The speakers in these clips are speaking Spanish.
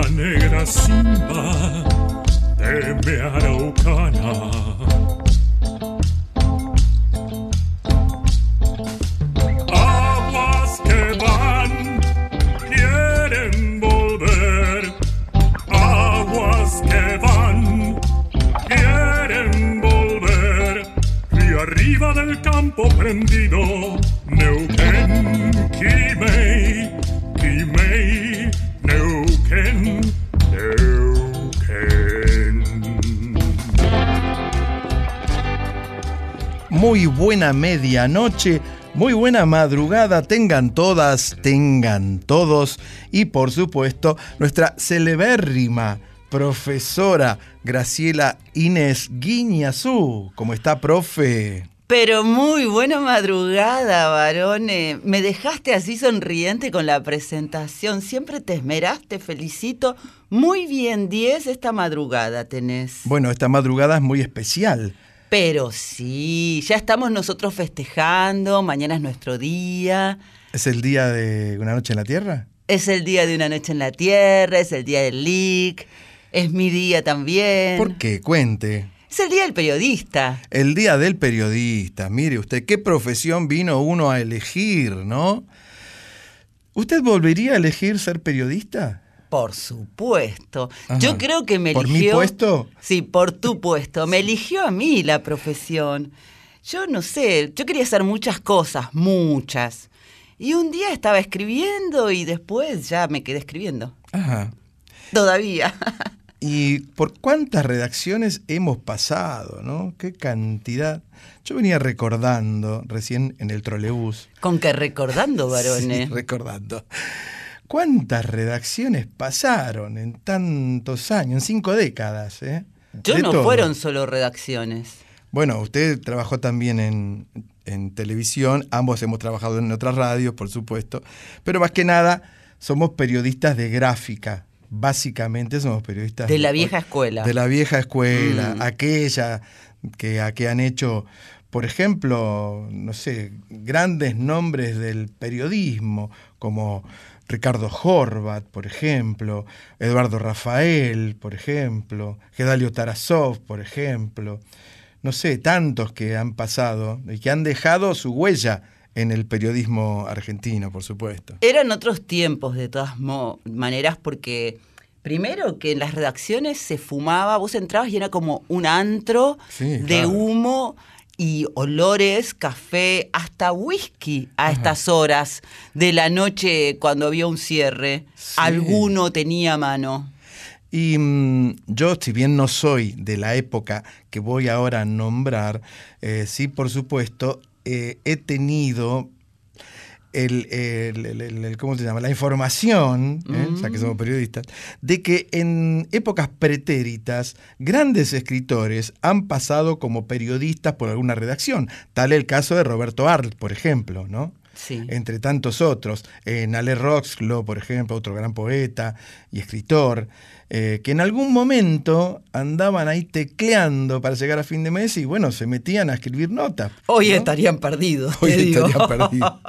la negra simba de mi araucana. Muy buena medianoche, muy buena madrugada, tengan todas, tengan todos y por supuesto nuestra celebérrima profesora Graciela Inés Guiñazú. ¿Cómo está, profe? Pero muy buena madrugada, varones. Me dejaste así sonriente con la presentación. Siempre te esmeraste, felicito. Muy bien, 10 esta madrugada tenés. Bueno, esta madrugada es muy especial. Pero sí, ya estamos nosotros festejando, mañana es nuestro día. ¿Es el día de una noche en la Tierra? Es el día de una noche en la Tierra, es el día del LIC, es mi día también. ¿Por qué? Cuente. Es el día del periodista. El día del periodista. Mire usted, ¿qué profesión vino uno a elegir, no? ¿Usted volvería a elegir ser periodista? Por supuesto. Ajá. Yo creo que me ¿Por mi eligió. puesto? Sí, por tu puesto. Me eligió a mí la profesión. Yo no sé, yo quería hacer muchas cosas, muchas. Y un día estaba escribiendo y después ya me quedé escribiendo. Ajá. Todavía. ¿Y por cuántas redacciones hemos pasado, no? ¿Qué cantidad? Yo venía recordando recién en el trolebús. Con que recordando, varones. Sí, recordando. ¿Cuántas redacciones pasaron en tantos años, en cinco décadas? eh? Yo De no todo. fueron solo redacciones. Bueno, usted trabajó también en, en televisión, ambos hemos trabajado en otras radios, por supuesto, pero más que nada somos periodistas de gráfica. Básicamente somos periodistas De la vieja escuela. De la vieja escuela, Mm. aquella que, a que han hecho, por ejemplo, no sé, grandes nombres del periodismo, como Ricardo Horvat, por ejemplo, Eduardo Rafael, por ejemplo, Gedalio Tarasov, por ejemplo. No sé, tantos que han pasado y que han dejado su huella en el periodismo argentino, por supuesto. Eran otros tiempos, de todas maneras, porque primero que en las redacciones se fumaba, vos entrabas y era como un antro Sí, de claro. humo y olores, café, hasta whisky a estas horas de la noche cuando había un cierre. Sí. Alguno tenía mano. Y mm, yo, si bien no soy de la época que voy ahora a nombrar, eh, sí, por supuesto, eh, he tenido el, el- el- ¿cómo se llama? La información, ¿eh? Mm. ya que somos periodistas, de que en épocas pretéritas grandes escritores han pasado como periodistas por alguna redacción. Tal el caso de Roberto Arlt, por ejemplo, ¿no? Sí. entre tantos otros. Eh, Nale Roxlo, por ejemplo, otro gran poeta y escritor, eh, que en algún momento andaban ahí tecleando para llegar a fin de mes y bueno, se metían a escribir notas. Hoy ¿no? estarían perdidos. Hoy digo. estarían perdidos.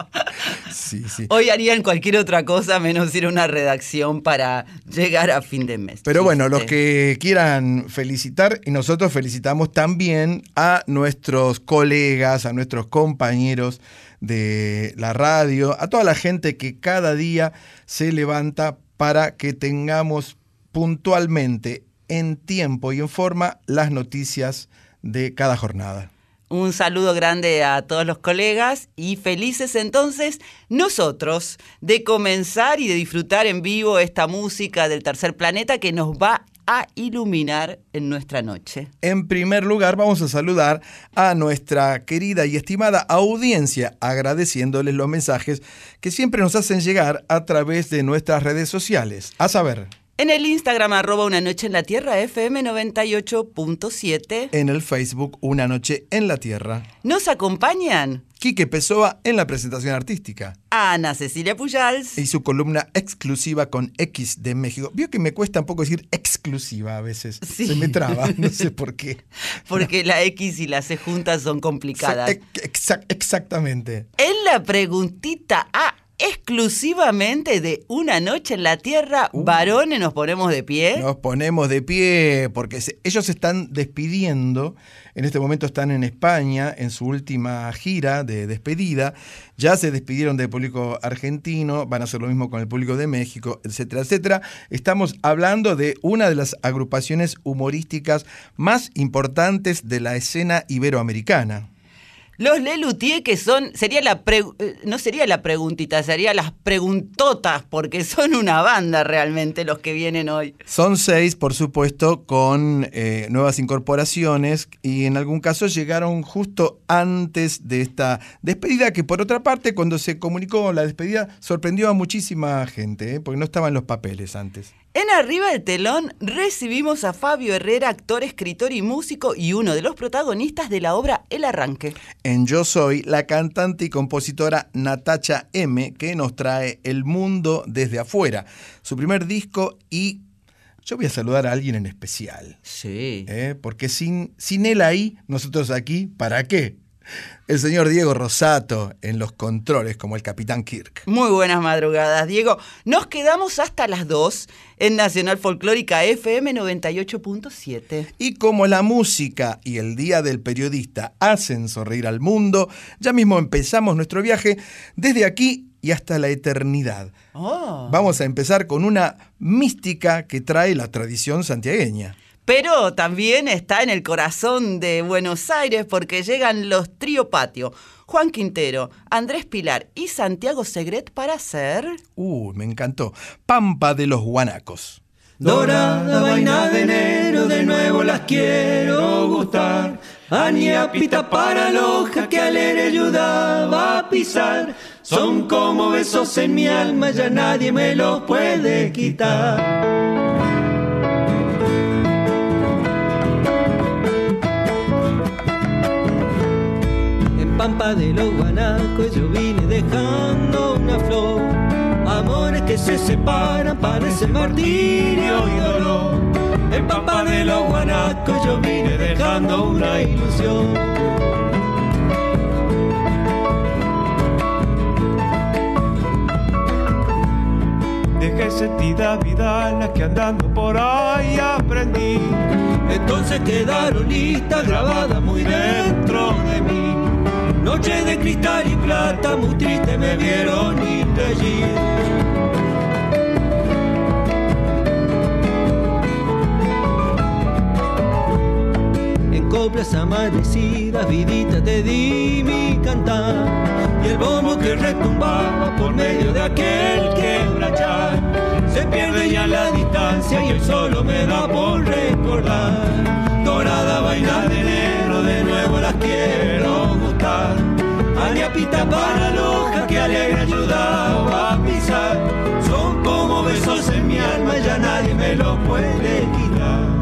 Sí, sí. Hoy harían cualquier otra cosa menos ir a una redacción para llegar a fin de mes. Pero bueno, los que quieran felicitar, y nosotros felicitamos también a nuestros colegas, a nuestros compañeros de la radio, a toda la gente que cada día se levanta para que tengamos puntualmente, en tiempo y en forma, las noticias de cada jornada. Un saludo grande a todos los colegas y felices entonces nosotros de comenzar y de disfrutar en vivo esta música del tercer planeta que nos va a iluminar en nuestra noche. En primer lugar, vamos a saludar a nuestra querida y estimada audiencia, agradeciéndoles los mensajes que siempre nos hacen llegar a través de nuestras redes sociales. A saber, En el Instagram arroba una noche en la tierra FM 98.7 en el Facebook Una Noche en la Tierra. nos acompañan Quique Pessoa en la presentación artística Ana Cecilia Pujals. y su columna exclusiva con X de México. Vio que me cuesta un poco decir exclusiva a veces. Sí. Se me traba, no sé por qué. Porque la X y la C juntas son complicadas. Ex- exa- exactamente. En la preguntita A, exclusivamente de Una Noche en la Tierra, varones nos ponemos de pie. Nos ponemos de pie porque se- ellos se están despidiendo. En este momento están en España en su última gira de despedida. Ya se despidieron del público argentino, van a hacer lo mismo con el público de México, etcétera, etcétera. Estamos hablando de una de las agrupaciones humorísticas más importantes de la escena iberoamericana. Los Lelutier que son, sería la pre- eh, no sería la preguntita, sería las preguntotas, porque son una banda realmente los que vienen hoy. Son seis, por supuesto, con eh, nuevas incorporaciones y en algún caso llegaron justo antes de esta despedida, que por otra parte, cuando se comunicó la despedida, sorprendió a muchísima gente, ¿eh? porque no estaban los papeles antes. En Arriba del Telón recibimos a Fabio Herrera, actor, escritor y músico y uno de los protagonistas de la obra El Arranque. En Yo Soy, la cantante y compositora Natacha M, que nos trae El Mundo desde afuera, su primer disco y yo voy a saludar a alguien en especial. Sí. ¿eh? porque sin, sin él ahí, nosotros aquí, ¿para qué? El señor Diego Rosato en los controles como el Capitán Kirk. Muy buenas madrugadas, Diego. Nos quedamos hasta las 2 en Nacional Folclórica FM 98.7. Y como la música y el Día del Periodista hacen sonreír al mundo, ya mismo empezamos nuestro viaje desde aquí y hasta la eternidad. Oh. Vamos a empezar con una mística que trae la tradición santiagueña. Pero también está en el corazón de Buenos Aires porque llegan los Trío Patio, Juan Quintero, Andrés Pilar y Santiago Segret para hacer... Uh, me encantó. Pampa de los Guanacos. Dorada vaina de enero, de nuevo las quiero gustar. Aniapita para loja que alegre ayudaba a pisar. Son como besos en mi alma, ya nadie me los puede quitar. Pampa de los Guanacos yo vine dejando una flor. Amores que se separan parecen martirio y dolor. En Pampa de los Guanacos yo vine dejando una ilusión. Dejé sentida vida la que andando por ahí aprendí. Entonces quedaron listas grabadas muy dentro de mí. Noche de cristal y plata, muy triste me vieron ir allí. En coplas amanecidas, vidita, te di mi cantar. Y el bombo que retumbaba por medio de aquel quebrachar. Se pierde ya la distancia y el solo me da por recordar. Dorada vaina de enero, de nuevo las quiero gustar. Aniapita para loja que alegre ayudaba a pisar. Son como besos en mi alma, ya nadie me lo puede quitar.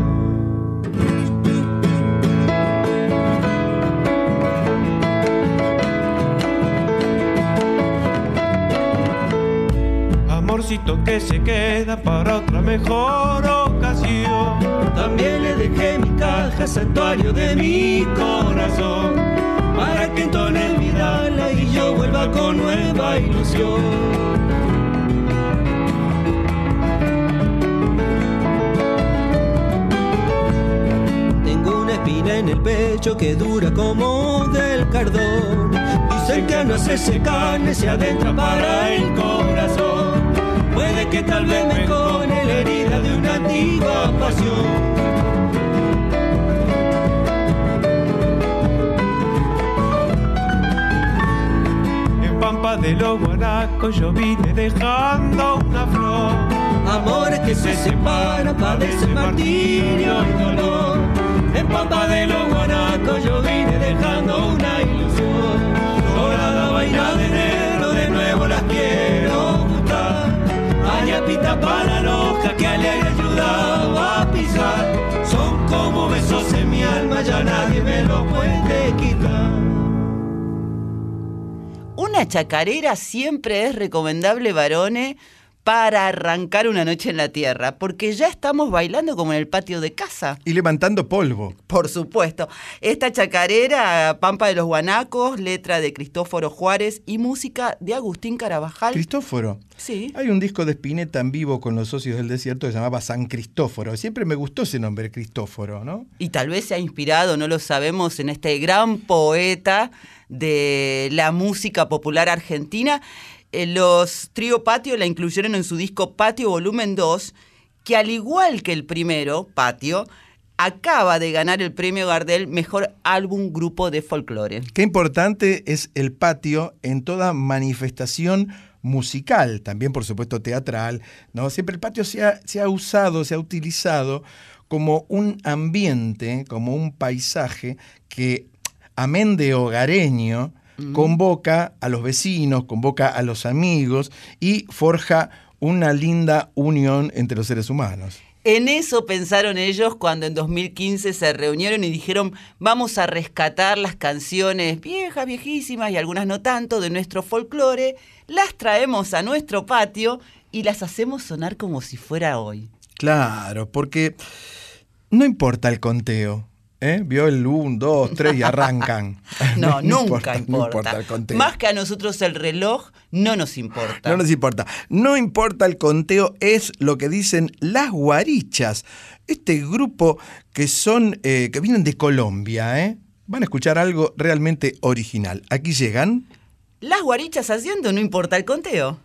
amorcito que se queda para otra mejor ocasión. También le dejé mi caja, santuario de mi corazón, para que entone mi dala y yo vuelva con nueva ilusión. en el pecho que dura como del cardón. Dicen que no hace ese carne se adentra para el corazón. Puede que tal vez me cone la herida de una antigua pasión. Pampa de los guanacos yo vine dejando una flor. Amores que se separan, padecen martirio y dolor en Pampa de los Guanacos yo vine dejando una ilusión. Dorada vaina de enero, de nuevo las quiero gustar. Añapita para la hoja que alegre ayudaba a pisar. Son como besos en mi alma, ya nadie me lo puede quitar. Chacarera siempre es recomendable, varones para arrancar una noche en la tierra, porque ya estamos bailando como en el patio de casa. Y levantando polvo. Por supuesto. Esta chacarera, Pampa de los Guanacos, letra de Cristóforo Juárez y música de Agustín Carabajal. Cristóforo. Sí. Hay un disco de Spinetta en vivo con los socios del desierto que se llamaba San Cristóforo. Siempre me gustó ese nombre, Cristóforo, ¿no? Y tal vez se ha inspirado, no lo sabemos, en este gran poeta de la música popular argentina eh, los Trío Patio la incluyeron en su disco Patio Volumen 2, que al igual que el primero, Patio, acaba de ganar el premio Gardel Mejor Álbum Grupo de Folclore. Qué importante es el patio en toda manifestación musical, también por supuesto teatral, ¿no? Siempre el patio se ha, se ha usado, se ha utilizado como un ambiente, como un paisaje que, amén de hogareño, convoca a los vecinos, convoca a los amigos y forja una linda unión entre los seres humanos. En eso pensaron ellos cuando en 2015 se reunieron y dijeron vamos a rescatar las canciones viejas, viejísimas y algunas no tanto de nuestro folclore, las traemos a nuestro patio y las hacemos sonar como si fuera hoy. Claro, porque no importa el conteo, ¿Eh? Vio el 1, 2, 3 y arrancan. no, nunca importa. Más que a nosotros el reloj no nos importa. No nos importa. No importa el conteo, es lo que dicen las guarichas. Este grupo que son, eh, que vienen de Colombia, ¿eh? Van a escuchar algo realmente original. Aquí llegan. Las guarichas haciendo no importa el conteo.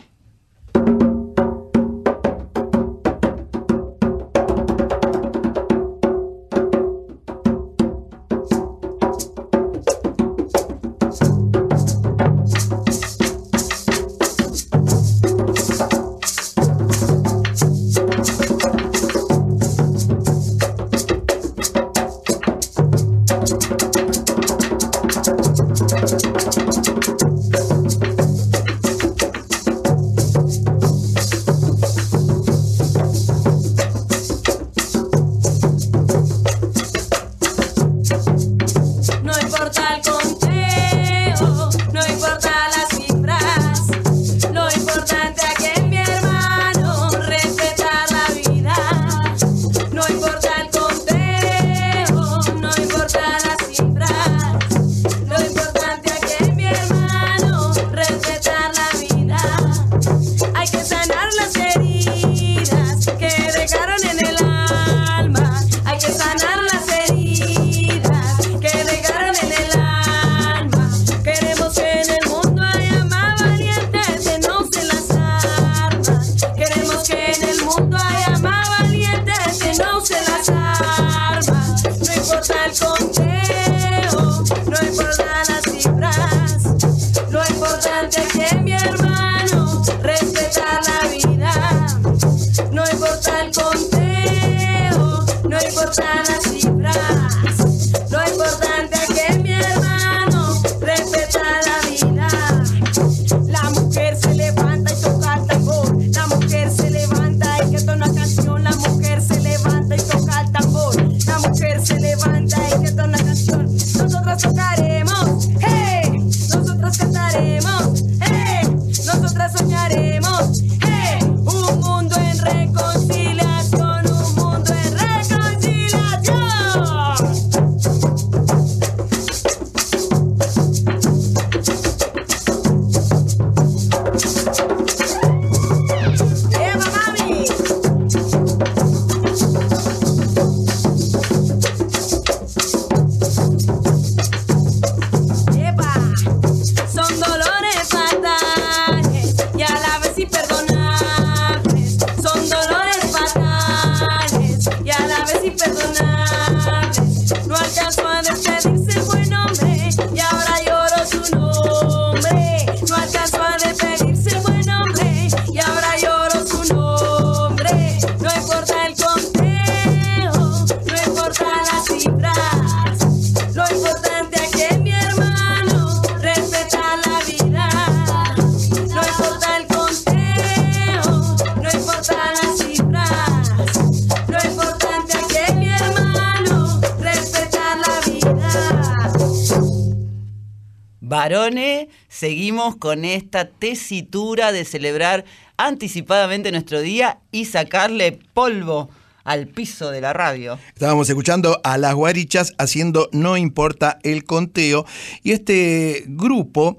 Con esta tesitura de celebrar anticipadamente nuestro día y sacarle polvo al piso de la radio. Estábamos escuchando a las guarichas haciendo No importa el conteo y este grupo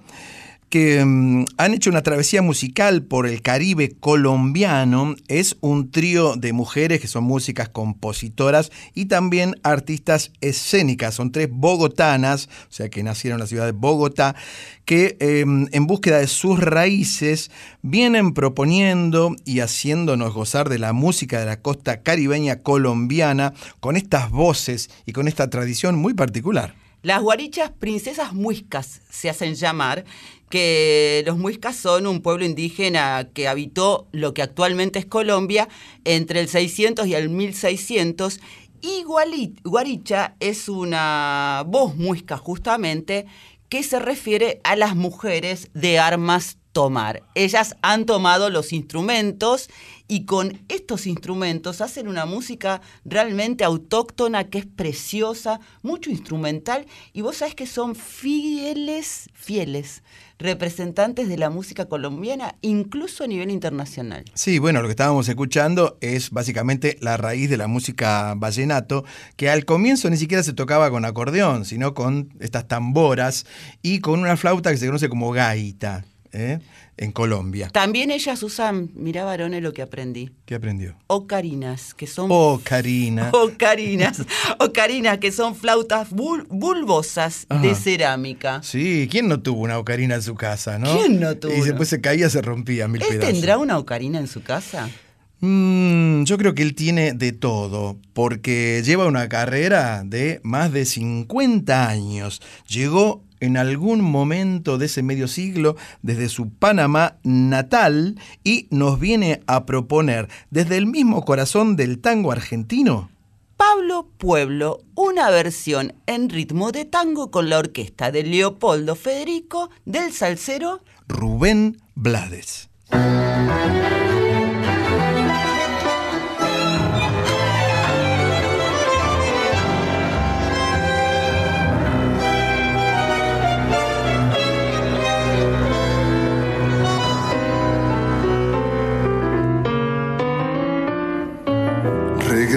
que mm, han hecho una travesía musical por el Caribe colombiano. Es un trío de mujeres que son músicas compositoras y también artistas escénicas. Son tres bogotanas, o sea que nacieron en la ciudad de Bogotá, que em, en búsqueda de sus raíces vienen proponiendo y haciéndonos gozar de la música de la costa caribeña colombiana con estas voces y con esta tradición muy particular. Las guarichas princesas muiscas se hacen llamar, que los muiscas son un pueblo indígena que habitó lo que actualmente es Colombia entre el 600 y el 1600 y guaricha es una voz muisca justamente que se refiere a las mujeres de armas tomar. Ellas han tomado los instrumentos y con estos instrumentos hacen una música realmente autóctona que es preciosa, mucho instrumental y vos sabés que son fieles, fieles representantes de la música colombiana, incluso a nivel internacional. Sí, bueno, lo que estábamos escuchando es básicamente la raíz de la música vallenato, que al comienzo ni siquiera se tocaba con acordeón, sino con estas tamboras y con una flauta que se conoce como gaita. ¿eh? En Colombia. También ellas usan, mira varones lo que aprendí. ¿Qué aprendió? Ocarinas, que son... Ocarinas. Ocarinas. Ocarinas, que son flautas bulbosas de cerámica. Sí, ¿quién no tuvo una ocarina en su casa, no? ¿Quién no tuvo? Y después se caía, se rompía mil ¿Él tendrá una ocarina en su casa? Mm, yo creo que él tiene de todo, porque lleva una carrera de más de 50 años. Llegó en algún momento de ese medio siglo desde su Panamá natal y nos viene a proponer desde el mismo corazón del tango argentino. Pablo Pueblo, una versión en ritmo de tango con la orquesta de Leopoldo Federico del salsero Rubén Blades.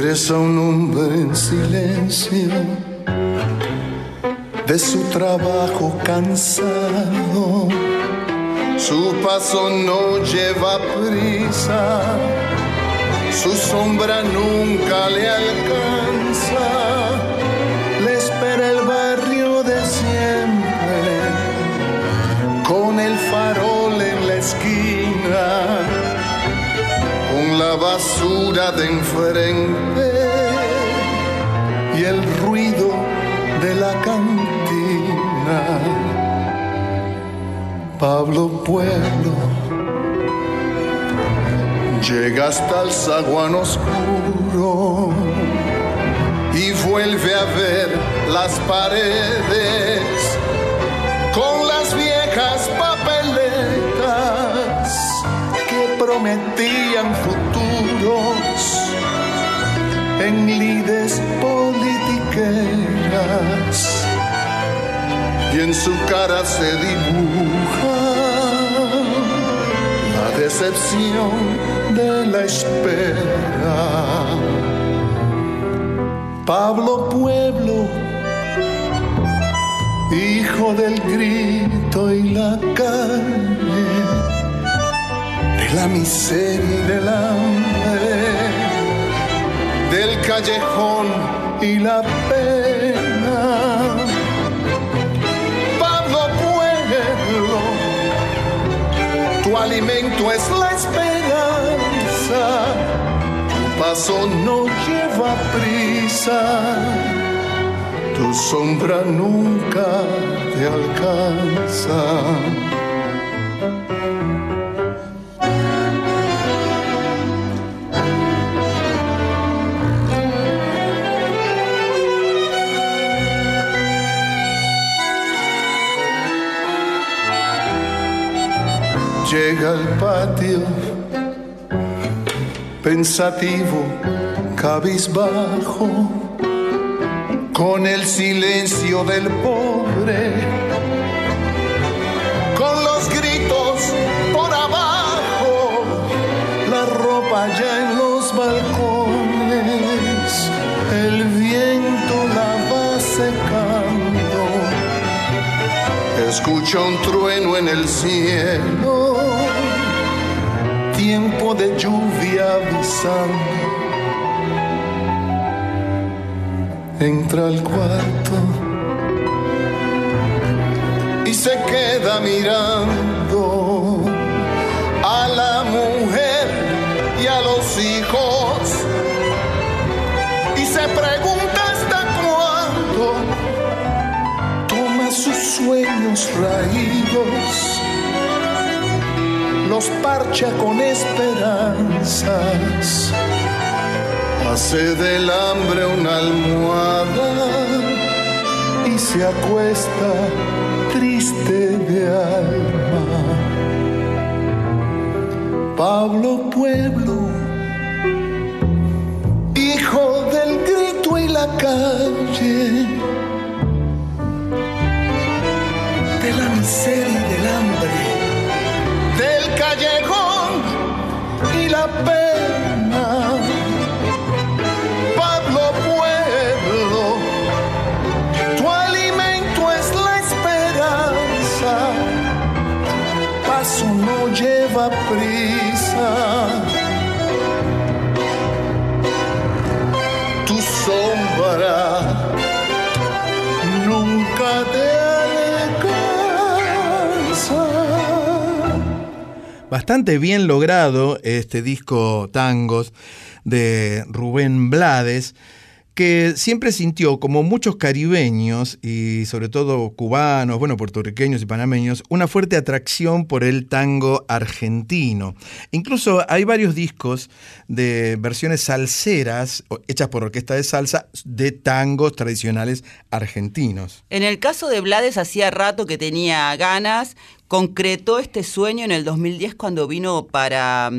Regresa un hombre en silencio de su trabajo cansado. Su paso no lleva prisa, su sombra nunca le alcanza. De enfrente y el ruido de la cantina. Pablo Pueblo llega hasta el zaguán oscuro y vuelve a ver las paredes con las viejas papeletas que prometían futuro en lides politiqueras y en su cara se dibuja la decepción de la espera. Pablo Pueblo, hijo del grito y la calle, de la miseria y del hambre callejón y la pena. Pablo Pueblo, tu alimento es la esperanza, tu paso no lleva prisa, tu sombra nunca te alcanza. pensativo, cabizbajo, con el silencio del pobre, con los gritos por abajo, la ropa ya en los balcones, el viento la va secando, escucha un trueno en el cielo tiempo de lluvia avisando. Entra al cuarto y se queda mirando a la mujer y a los hijos. Y se pregunta hasta cuándo. Toma sus sueños raídos, los parcha con esperanzas, hace del hambre una almohada y se acuesta triste de alma. Pablo Pueblo, hijo del grito y la calle, de la miseria y del hambre, del callejón y la pena. Pablo Pueblo, tu alimento es la esperanza, paso no lleva prisa. Bastante bien logrado este disco Tangos de Rubén Blades, que siempre sintió, como muchos caribeños y sobre todo cubanos, bueno, puertorriqueños y panameños, una fuerte atracción por el tango argentino. Incluso hay varios discos de versiones salseras, hechas por orquesta de salsa, de tangos tradicionales argentinos. En el caso de Blades hacía rato que tenía ganas, concretó este sueño en el 2010 cuando vino para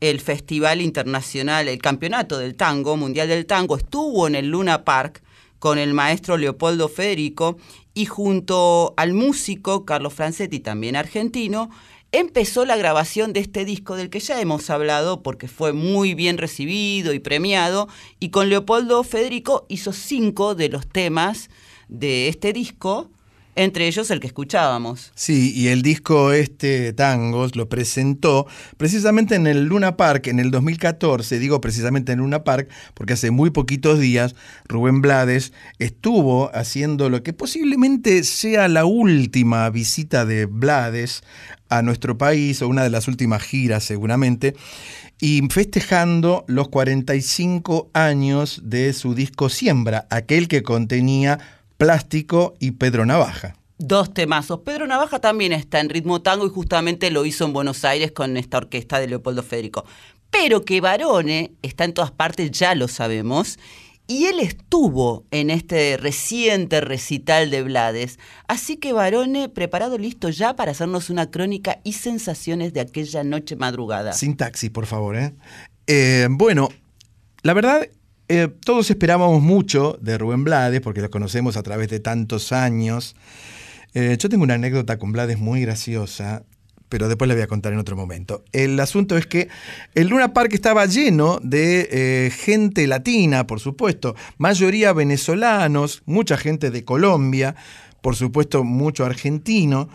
el Festival Internacional, el Campeonato del Tango, Mundial del Tango, estuvo en el Luna Park con el maestro Leopoldo Federico y junto al músico Carlos Francetti, también argentino, empezó la grabación de este disco del que ya hemos hablado porque fue muy bien recibido y premiado y con Leopoldo Federico hizo cinco de los temas de este disco, entre ellos el que escuchábamos. Sí, y el disco este, Tangos, lo presentó precisamente en el Luna Park en el 2014, digo precisamente en Luna Park, porque hace muy poquitos días Rubén Blades estuvo haciendo lo que posiblemente sea la última visita de Blades a nuestro país, o una de las últimas giras seguramente, y festejando los 45 años de su disco Siembra, aquel que contenía Plástico y Pedro Navaja. Dos temazos. Pedro Navaja también está en ritmo tango y justamente lo hizo en Buenos Aires con esta orquesta de Leopoldo Federico. Pero que Barone está en todas partes, ya lo sabemos. Y él estuvo en este reciente recital de Blades. Así que Barone, preparado listo ya para hacernos una crónica y sensaciones de aquella noche madrugada. Sin taxi, por favor. ¿eh? Eh, bueno, la verdad, eh, todos esperábamos mucho de Rubén Blades, porque lo conocemos a través de tantos años. Eh, yo tengo una anécdota con Blades muy graciosa, pero después la voy a contar en otro momento. El asunto es que el Luna Park estaba lleno de eh, gente latina, por supuesto, mayoría venezolanos, mucha gente de Colombia, por supuesto mucho argentino.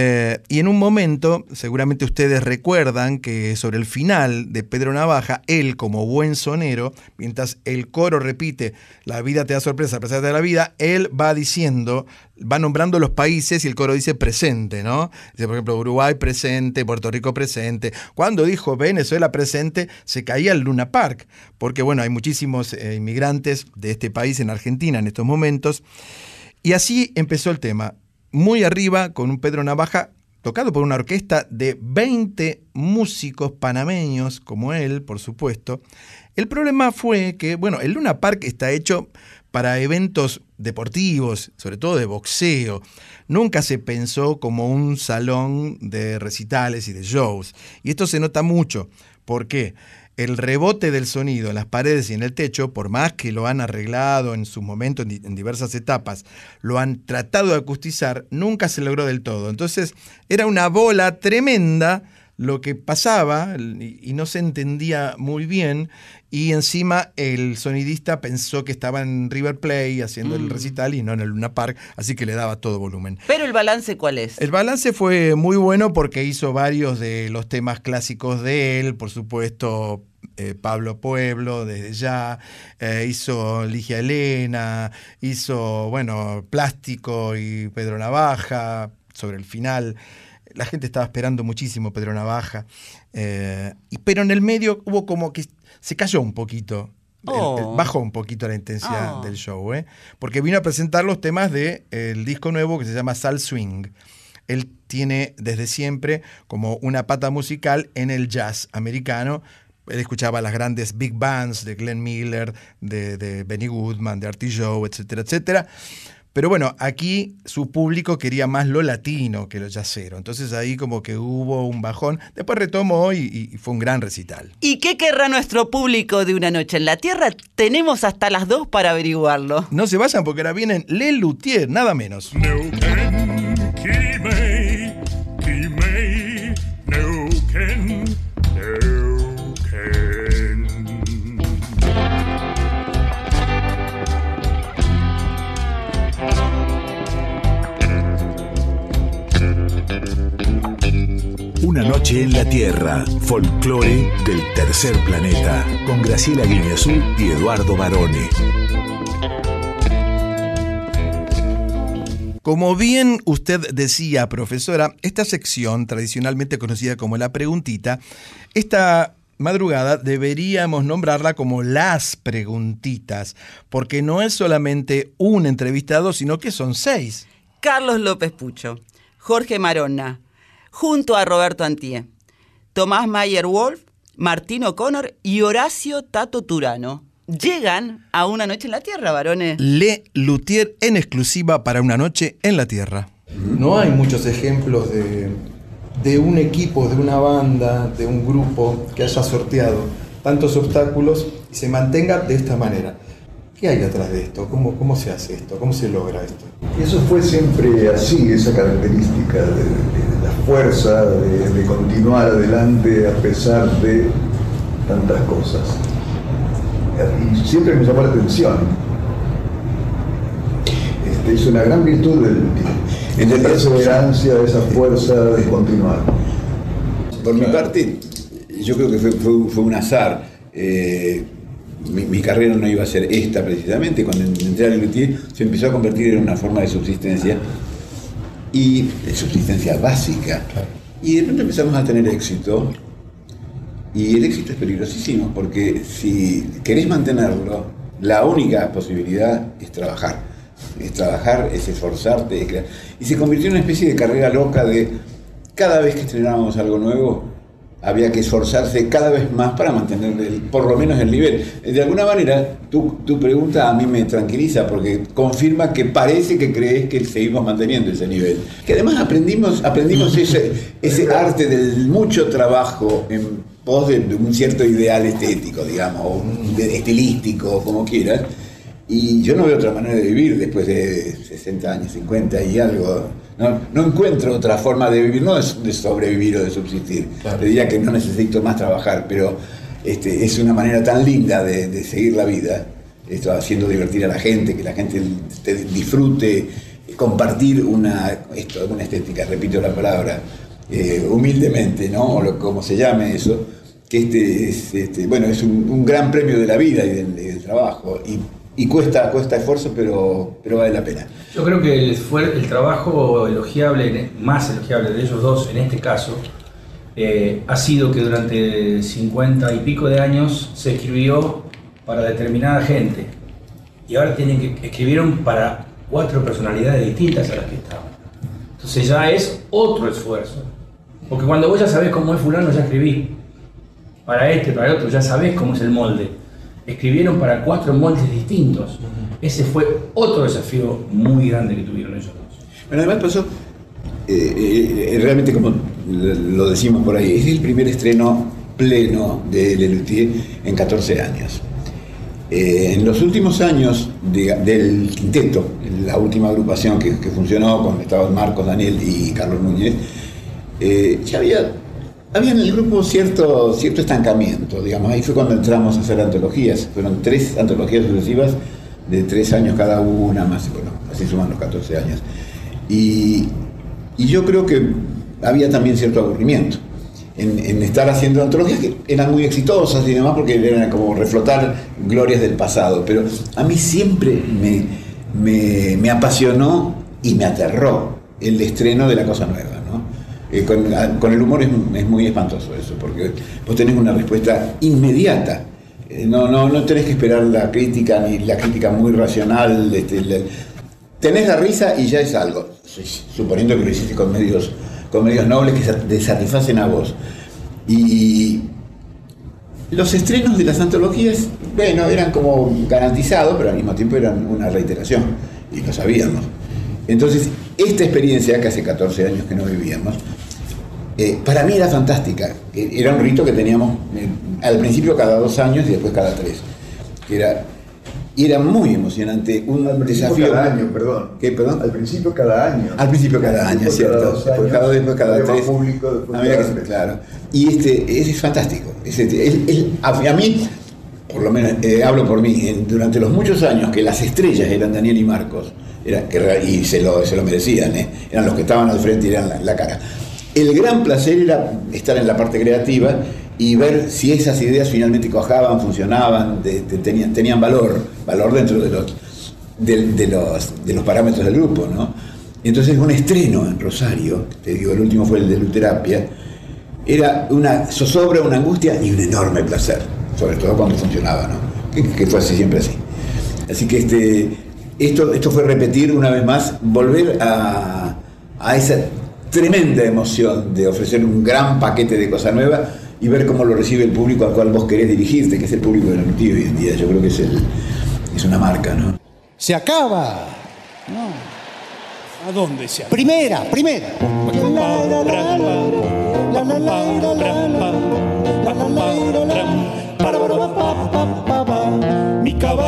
Eh, y en un momento, seguramente ustedes recuerdan que sobre el final de Pedro Navaja, él como buen sonero, mientras el coro repite, la vida te da sorpresa, a pesar de la vida, él va diciendo, va nombrando los países y el coro dice presente, ¿no? Dice, por ejemplo, Uruguay presente, Puerto Rico presente. Cuando dijo Venezuela presente, se caía el Luna Park, porque bueno, hay muchísimos eh, inmigrantes de este país en Argentina en estos momentos. Y así empezó el tema muy arriba con un Pedro Navaja tocado por una orquesta de 20 músicos panameños, como él, por supuesto. El problema fue que, bueno, el Luna Park está hecho para eventos deportivos, sobre todo de boxeo. Nunca se pensó como un salón de recitales y de shows. Y esto se nota mucho. ¿Por qué? El rebote del sonido en las paredes y en el techo, por más que lo han arreglado en su momento, en, di en, diversas etapas, lo han tratado de acustizar, nunca se logró del todo. Entonces era una bola tremenda lo que pasaba y y no se entendía muy bien y encima el sonidista pensó que estaba en River Play haciendo el Mm. recital y no en el Luna Park, así que le daba todo volumen. Pero el balance, ¿cuál es? El balance fue muy bueno porque hizo varios de los temas clásicos de él, por supuesto. Eh, Pablo Pueblo, desde ya, eh, hizo Ligia Elena, hizo, bueno, Plástico y Pedro Navaja, sobre el final. La gente estaba esperando muchísimo Pedro Navaja, eh, y, pero en el medio hubo como que se cayó un poquito, el- el- Oh. bajó un poquito la intensidad Oh. del show, ¿eh? porque vino a presentar los temas del disco nuevo que se llama Sal Swing. Él tiene desde siempre como una pata musical en el jazz americano. Él escuchaba las grandes big bands de Glenn Miller, de, de Benny Goodman, de Artie Joe, etcétera, etcétera. Pero bueno, aquí su público quería más lo latino que lo jazzero. Entonces ahí como que hubo un bajón. Después retomó y, y fue un gran recital. ¿Y qué querrá nuestro público de una noche en la Tierra? Tenemos hasta las dos para averiguarlo. No se vayan porque ahora vienen Le Luthier, nada menos. Neuquén, Una noche en la Tierra, folclore del tercer planeta, con Graciela Guineazú y Eduardo Barone. Como bien usted decía, profesora, esta sección, tradicionalmente conocida como la preguntita, esta madrugada deberíamos nombrarla como las preguntitas, porque no es solamente un entrevistado, sino que son seis. Carlos López Pucho, Jorge Marona, junto a Roberto Antié, Tomás Mayer Wolf, Martín O'Connor y Horacio Tato Turano. Llegan a una noche en la Tierra, varones. Le Luthier en exclusiva para una noche en la Tierra. No hay muchos ejemplos de, de un equipo, de una banda, de un grupo que haya sorteado tantos obstáculos y se mantenga de esta manera. ¿Qué hay atrás de esto? ¿Cómo, cómo se hace esto? ¿Cómo se logra esto? Eso fue siempre así, esa característica de, fuerza, de, de continuar adelante a pesar de tantas cosas. Y siempre me llamó la atención. Este, es una gran virtud del de realidad- perseverancia, esa fuerza de continuar. Por mi parte, yo creo que fue, fue- fue un azar. Eh, mi, mi carrera no iba a ser esta precisamente. Cuando entré al Luthier se empezó a convertir en una forma de subsistencia y de subsistencia básica. Y de pronto empezamos a tener éxito. Y el éxito es peligrosísimo porque si querés mantenerlo, la única posibilidad es trabajar. Es trabajar, es esforzarte, es crear. Y se convirtió en una especie de carrera loca de cada vez que estrenábamos algo nuevo, había que esforzarse cada vez más para mantener el- por lo menos el nivel. De alguna manera, tu, tu pregunta a mí me tranquiliza porque confirma que parece que crees que seguimos manteniendo ese nivel. Que además aprendimos, aprendimos ese, ese arte del mucho trabajo en pos de, un cierto ideal estético, digamos, o estilístico, como quieras. Y yo no veo otra manera de vivir después de 60 años, 50 y algo. No, no encuentro otra forma de vivir, no de, de sobrevivir o de subsistir. Te diría que no necesito más trabajar, pero este, es una manera tan linda de, de seguir la vida, esto haciendo divertir a la gente, que la gente te disfrute, compartir una, esto, una estética, repito la palabra, eh, humildemente, ¿no? O lo- como se llame eso, que este es, este, bueno, es un, un gran premio de la vida y del, del trabajo. Y, y cuesta, cuesta esfuerzo, pero, pero vale la pena. Yo creo que el, el trabajo elogiable, más elogiable de ellos dos en este caso, eh, ha sido que durante 50 y pico de años se escribió para determinada gente y ahora tienen que escribieron para cuatro personalidades distintas a las que estaban. Entonces ya es otro esfuerzo. Porque cuando vos ya sabés cómo es fulano, ya escribí. Para este, para el otro, ya sabés cómo es el molde. Escribieron para cuatro moldes distintos. Ese fue otro desafío muy grande que tuvieron ellos dos. Bueno, además pasó, eh, eh, realmente como lo decimos por ahí, es el primer estreno pleno de Lelutier en 14 años. Eh, en los últimos años de- del quinteto, la última agrupación que, que funcionó, con estaban Marcos, Daniel y Carlos Núñez, eh, ya había había en el grupo cierto, cierto estancamiento, digamos. Ahí fue cuando entramos a hacer antologías. Fueron tres antologías sucesivas de tres años cada una, más, bueno, así suman los 14 años. Y, yo creo que había también cierto aburrimiento en, en estar haciendo antologías que eran muy exitosas y demás, porque eran como reflotar glorias del pasado. Pero a mí siempre me, me, me apasionó y me aterró el estreno de la cosa nueva. Eh, con, a- con el humor es, muy espantoso eso, porque vos tenés una respuesta inmediata. Eh, No, no, no tenés que esperar la crítica, ni la crítica muy racional. este, tenés la risa y ya es algo. Suponiendo que lo hiciste con medios, con medios nobles que te satisfacen a vos. Y los estrenos de las antologías, bueno, eran como garantizados, pero al mismo tiempo eran una reiteración. Y lo sabíamos. Entonces, esta experiencia, que hace 14 años que no vivíamos, eh, para mí era fantástica. Eh, Era un rito que teníamos eh, al principio cada dos años y después cada tres. Era, era muy emocionante, un desafío. cada año, perdón. ¿Qué, perdón? Al principio cada año. Al principio cada año, Después ¿cierto? cada Después años, cada, después cada tres. público, después A medida cada que claro. Y este, ese es fantástico. Ese- el- el- a, a mí, por lo menos eh, hablo por mí, en- durante los muchos años que las estrellas eran Daniel y Marcos, era, y se lo, se lo merecían, eran los que estaban al frente y eran la, la cara. El gran placer era estar en la parte creativa y ver si esas ideas finalmente cojaban, funcionaban, tenían, valor, valor dentro de los, parámetros del grupo, ¿no? Entonces un estreno en Rosario, te digo, el último fue el de Luterapia, era una zozobra, una angustia y un enorme placer, sobre todo cuando funcionaba, ¿no? Que, fue así, siempre así. Así que este, esto, esto fue repetir una vez más, volver a esa tremenda emoción de ofrecer un gran paquete de cosa nueva y ver cómo lo recibe el público al cual vos querés dirigirte, que es el público de la Nutí hoy en día. Yo creo que es, el, es una marca, ¿no? Se acaba. ¿A dónde se acaba? Primera, primera.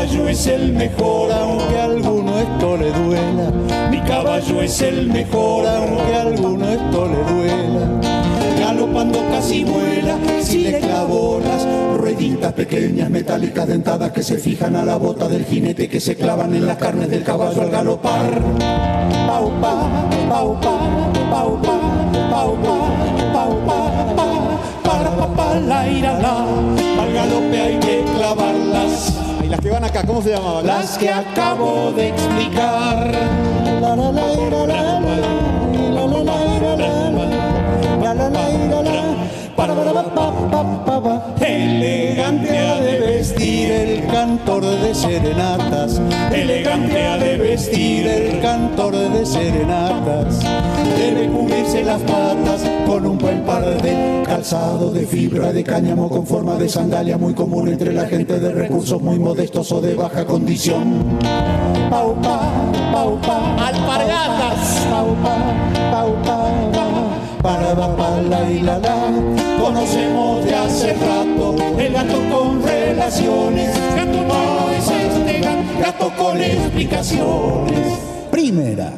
Mi caballo es el mejor, aunque a alguno esto le duela. Mi caballo es el mejor, aunque a alguno esto le duela. Galopando casi vuela, si le clavo las rueditas pequeñas, metálicas dentadas que se fijan a la bota del jinete, que se clavan en las carnes del caballo al galopar. Pau, pa, pau, pa, pau, pa, pau, pa, pau, pa, pa, para, pa, pa, la, ira, la. Al galope hay que clavarlas. Las que van acá, ¿cómo se llamaban? Las que acabo de explicar. La, la, la, la, la, la, la, la, ira, la, la, la, la, Elegante ha de vestir el cantor de serenatas. Elegante ha de vestir el cantor de serenatas. Debe cubrirse las patas con un buen par de calzado de fibra de cáñamo con forma de sandalia muy común entre la gente de recursos muy modestos o de baja condición. Pau, pa, pau, pa, Alpargatas. Pau, pa, pau, pa, pa, para, pa, pa, la, y la, la. Conocemos de hace rato el gato con relaciones. Gato no es este gato, gato con explicaciones. Primera.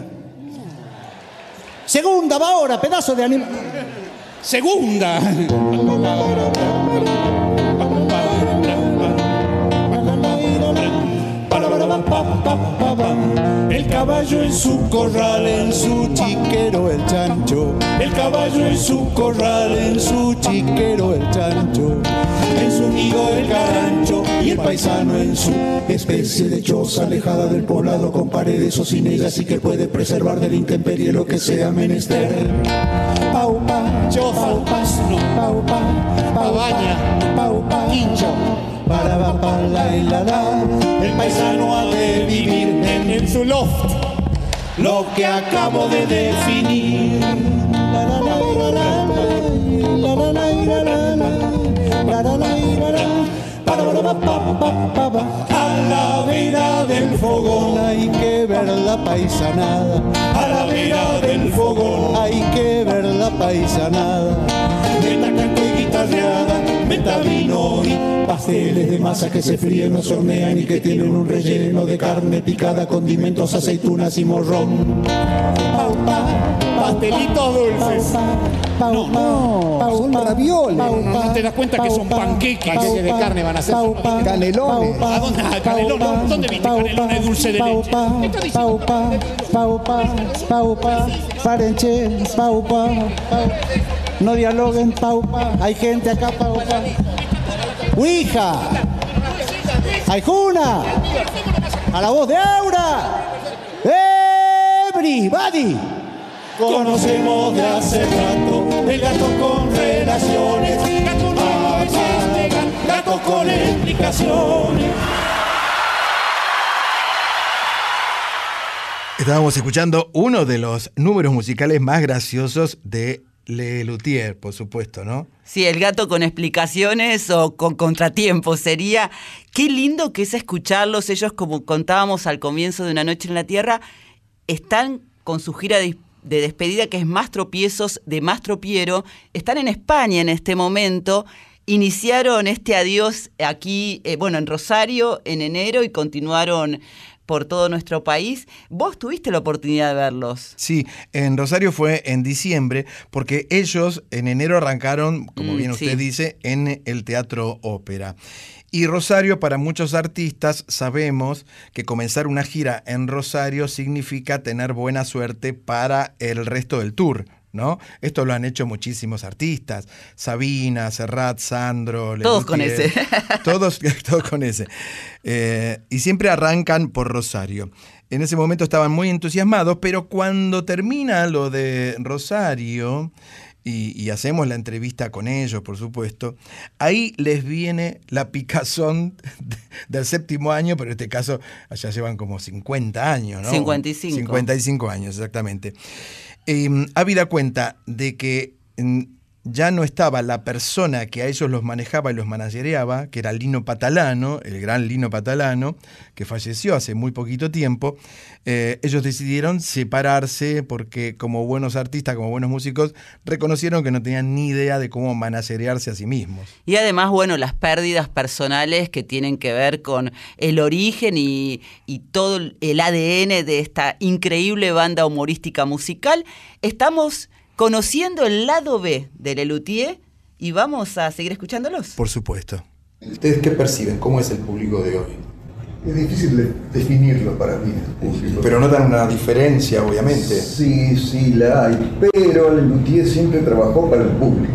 Segunda, va ahora, pedazo de animal. Segunda. El caballo en su corral, en su chiquero el chancho. El caballo en su corral, en su chiquero el chancho. En su nido el carancho y el paisano en su especie de choza alejada del poblado con paredes o sin ellas y que puede preservar del intemperie lo que sea menester. Pau, pa, pau, pa, pau, pa, para pa, pa, la, y la, la. El paisano ha de vivir en, en su loft lo que acabo de definir. A la vida del fogón hay que ver la paisanada. A la vida del fogón hay que ver la paisanada. Tacanco y guitarra barriada, meta vino y pasteles de masa que se fríen, no se hornean y que tienen un relleno de carne picada, condimentos, aceitunas y morrón. Pastelitos dulces. No, no, son ravioles. No te das cuenta que son panqueques. Panqueques de carne van a ser canelones. ¿A dónde? Ah, canelones. ¿Dónde viste canelones dulce de leche? Paupa, paupa, paupa, parenche, paupa, paupa. No dialoguen, paupa. Hay gente acá, paupa. Ouija. Aijuna. A la voz de Aura. Everybody. Conocemos de hace rato el gato con relaciones. Gato no existe, gato con explicaciones. Estábamos escuchando uno de los números musicales más graciosos de Le Luthier, por supuesto, ¿no? Sí, el gato con explicaciones o con contratiempos sería. Qué lindo que es escucharlos. Ellos, como contábamos al comienzo de Una Noche en la Tierra, están con su gira de, de despedida que es Más Tropiezos de Más Tropiero. Están en España en este momento. Iniciaron este adiós aquí, eh, bueno, en Rosario en enero y continuaron por todo nuestro país. Vos tuviste la oportunidad de verlos. Sí, en Rosario fue en diciembre, porque ellos en enero arrancaron, como Mm, bien usted sí. dice, en el Teatro Ópera. Y Rosario, para muchos artistas, sabemos que comenzar una gira en Rosario significa tener buena suerte para el resto del tour. ¿No? Esto lo han hecho muchísimos artistas. Sabina, Serrat, Sandro. Todos con ese. todos, todos con ese. Eh, y siempre arrancan por Rosario. En ese momento estaban muy entusiasmados, pero cuando termina lo de Rosario y, y hacemos la entrevista con ellos, por supuesto, ahí les viene la picazón del séptimo año, pero en este caso allá llevan como 50 años, ¿no? 55. 55 años, exactamente. Eh, habida cuenta de que mm, ya no estaba la persona que a ellos los manejaba y los managereaba, que era Lino Patalano, el gran Lino Patalano, que falleció hace muy poquito tiempo, eh, ellos decidieron separarse porque como buenos artistas, como buenos músicos, reconocieron que no tenían ni idea de cómo managerearse a sí mismos. Y además, bueno, las pérdidas personales que tienen que ver con el origen y, y todo el ADN de esta increíble banda humorística musical. Estamos conociendo el lado B de Lelutier y vamos a seguir escuchándolos. Por supuesto. ¿Ustedes qué perciben? ¿Cómo es el público de hoy? Es difícil de definirlo para mí. el público. Pero notan una diferencia, obviamente. Sí, sí, la hay. Pero Lelutier siempre trabajó para el público.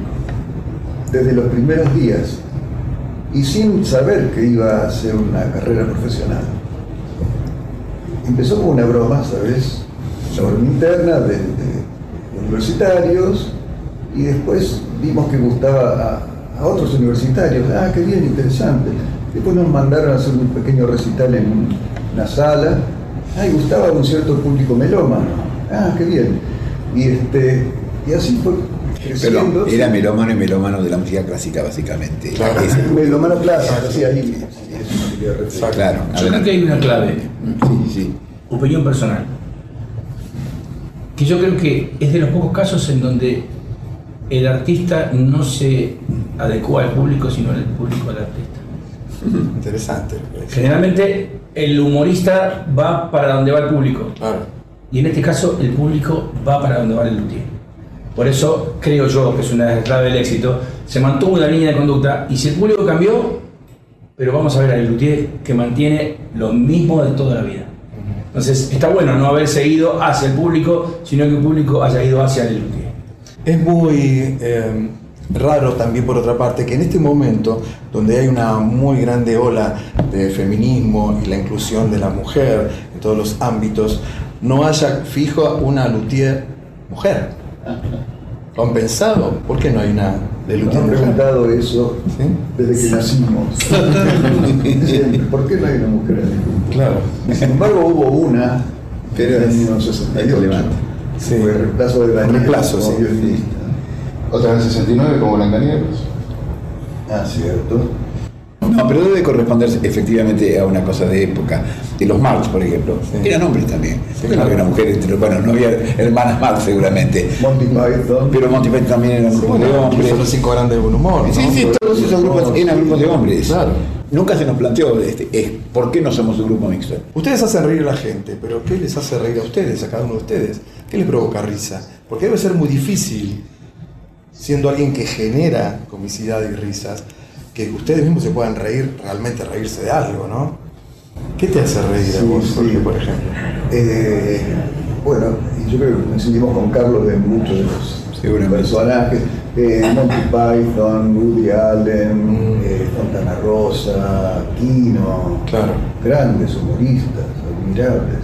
Desde los primeros días. Y sin saber que iba a hacer una carrera profesional. Empezó con una broma, ¿sabes? Una broma interna de, de universitarios. Y después vimos que gustaba a, a otros universitarios. Ah, qué bien, interesante. Después nos mandaron a hacer un pequeño recital en una sala. Ah, y gustaba a un cierto público melómano. Ah, qué bien. Y, este, y así fue creciendo. Pero era melómano y melómano de la música clásica, básicamente. Claro, melómano clásico, sí, ahí. eso me. Claro, Yo creo que hay una clave, Sí, sí. opinión personal, que yo creo que es de los pocos casos en donde el artista no se adecua al público, sino el público al artista. Interesante. Generalmente el humorista va para donde va el público. Y en este caso el público va para donde va el luthier. Por eso creo yo que es una clave del éxito. Se mantuvo una línea de conducta y si el público cambió, pero vamos a ver al luthier que mantiene lo mismo de toda la vida. Entonces está bueno no haber seguido hacia el público, sino que el público haya ido hacia el luthier. Es muy eh, raro también, por otra parte, que en este momento, donde hay una muy grande ola de feminismo y la inclusión de la mujer en todos los ámbitos, no haya fijo una luthier mujer. ¿Lo han pensado? ¿Por qué no hay una luthier han preguntado eso ¿Sí? desde que nacimos. ¿Por qué no hay una mujer en el grupo? Claro. Y sin embargo hubo una Pero en el año es 68. relevante. Sí. Fue el reemplazo de Daniel Reemplazo, sí. Otra en el 69 como Blancanieves. Ah, cierto. No, pero debe corresponder efectivamente a una cosa de época. De los Marx, por ejemplo, eran hombres también. Porque no había una mujer entre bueno, no había hermanas Marx seguramente. Monty Python. Pero Monty Python también eran grupos de hombres. Son los cinco grandes de buen humor. ¿no? Sí, sí, todos esos grupos eran grupos de hombres. Claro. Nunca se nos planteó este, es, por qué no somos un grupo mixto. Ustedes hacen reír a la gente, pero ¿qué les hace reír a ustedes, a cada uno de ustedes? ¿Qué les provoca risa? Porque debe ser muy difícil, siendo alguien que genera comicidad y risas, que ustedes mismos se puedan reír, realmente reírse de algo, ¿no? ¿Qué te hace reír a Sí, vos, sí. Por ejemplo? Eh, bueno, yo creo que coincidimos con Carlos de muchos de los personajes. Eh, Monty Python, Woody Allen, eh, Fontana Rosa, Kino, Claro. grandes humoristas, admirables,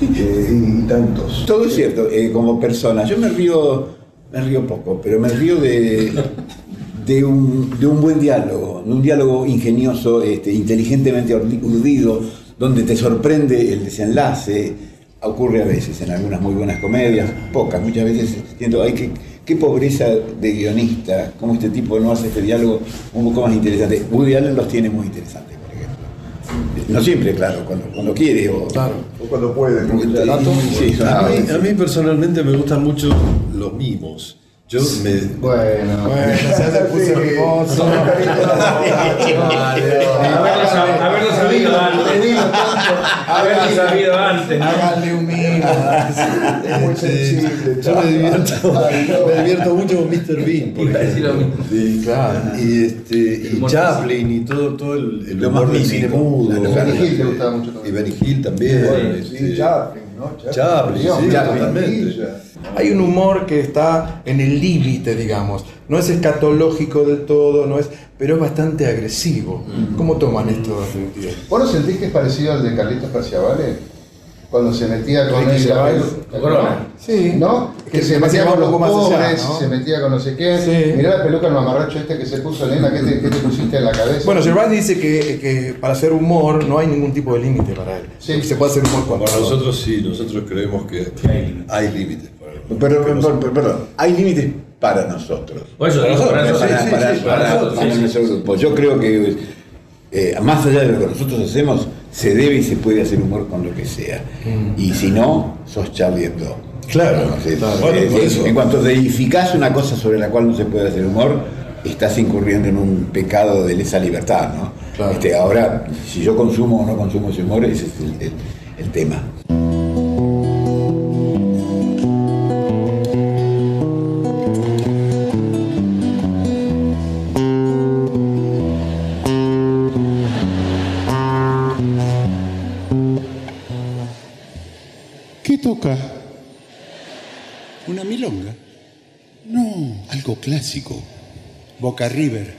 eh, y, tantos. Todo es cierto, como persona. Yo me río, me río poco, pero me río de, de, un, de un buen diálogo, de un diálogo ingenioso, este, inteligentemente urdi- urdido, donde te sorprende el desenlace. Ocurre a veces en algunas muy buenas comedias, pocas, muchas veces siento, ay, qué, qué pobreza de guionista, cómo este tipo no hace este diálogo un poco más interesante. Woody Allen los tiene muy interesantes, por ejemplo. No siempre, claro, cuando, cuando quiere. O, O cuando puede. Sí, A mí, a mí personalmente me gustan mucho los mimos. Yo me. Bueno, Bueno, se hace puso hermoso. Haberlo sab- haberlo sabido antes. Haberlo sabido antes. un mimo. Es muy sensible. Yo me divierto, me divierto mucho con Mr. Bean, por ejemplo. Sí, claro. Y, este, y Chaplin y todo, todo el, el Lo humor más del cine mudo. claro, Benny Hill te gustaba mucho Y. Benny Hill también. Sí, este, Chaplin, ¿no? Chaplin, Dios, sí, Chaplin, totalmente. ya. Hay un humor que está en el límite, digamos. No es escatológico del todo, no es, pero es bastante agresivo. ¿Cómo toman esto? ¿Vos no sentís que es parecido al de Carlitos Perciabale? Cuando se metía con Ricky él la Corona. Sí. ¿No? Que, Que se se metía con los más allá, pobres, ¿no? se metía con no sé qué. Sí. Mirá la peluca el mamarracho este que se puso, nena, ¿qué te, qué te pusiste en la cabeza? Bueno, Gervais dice que, que para hacer humor no hay ningún tipo de límite para él. Sí. Se puede hacer humor cuando Para nosotros sí, nosotros creemos que hay límites. Pero, pero- pero- perdón, hay límites para nosotros. Por eso para nosotros, para nosotros, para, nosotros, para. Yo creo que eh, más allá de lo que nosotros hacemos, se debe y se puede hacer humor con lo que sea. Y si no, sos Charlie Hebdo. Claro, claro. Bueno, por eso. En cuanto deificás una cosa sobre la cual no se puede hacer humor, estás incurriendo en un pecado de lesa libertad, ¿no? Claro. Este, ahora, si yo consumo o no consumo ese humor, ese es el- el- el tema. ¿Una milonga? No, algo clásico. Boca River.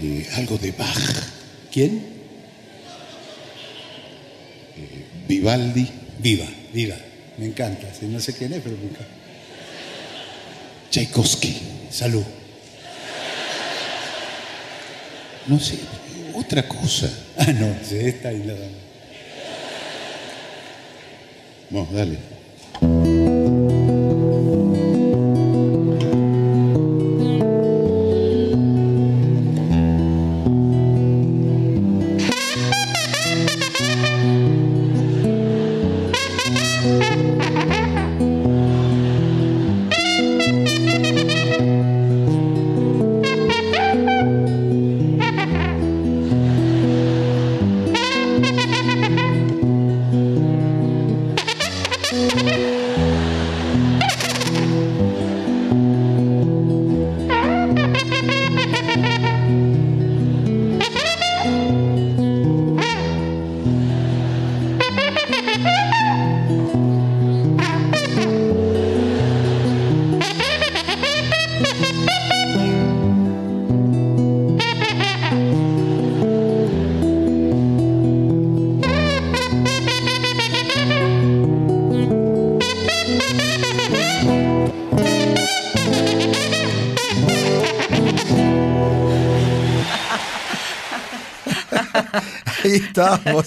Eh, algo de Bach. ¿Quién? Eh, Vivaldi. Viva, viva. Me encanta. No sé quién es, pero me encanta. Tchaikovsky. Salud. No sé, otra cosa. Ah, no, esta y nada más. Vamos, dale. Ahí estamos.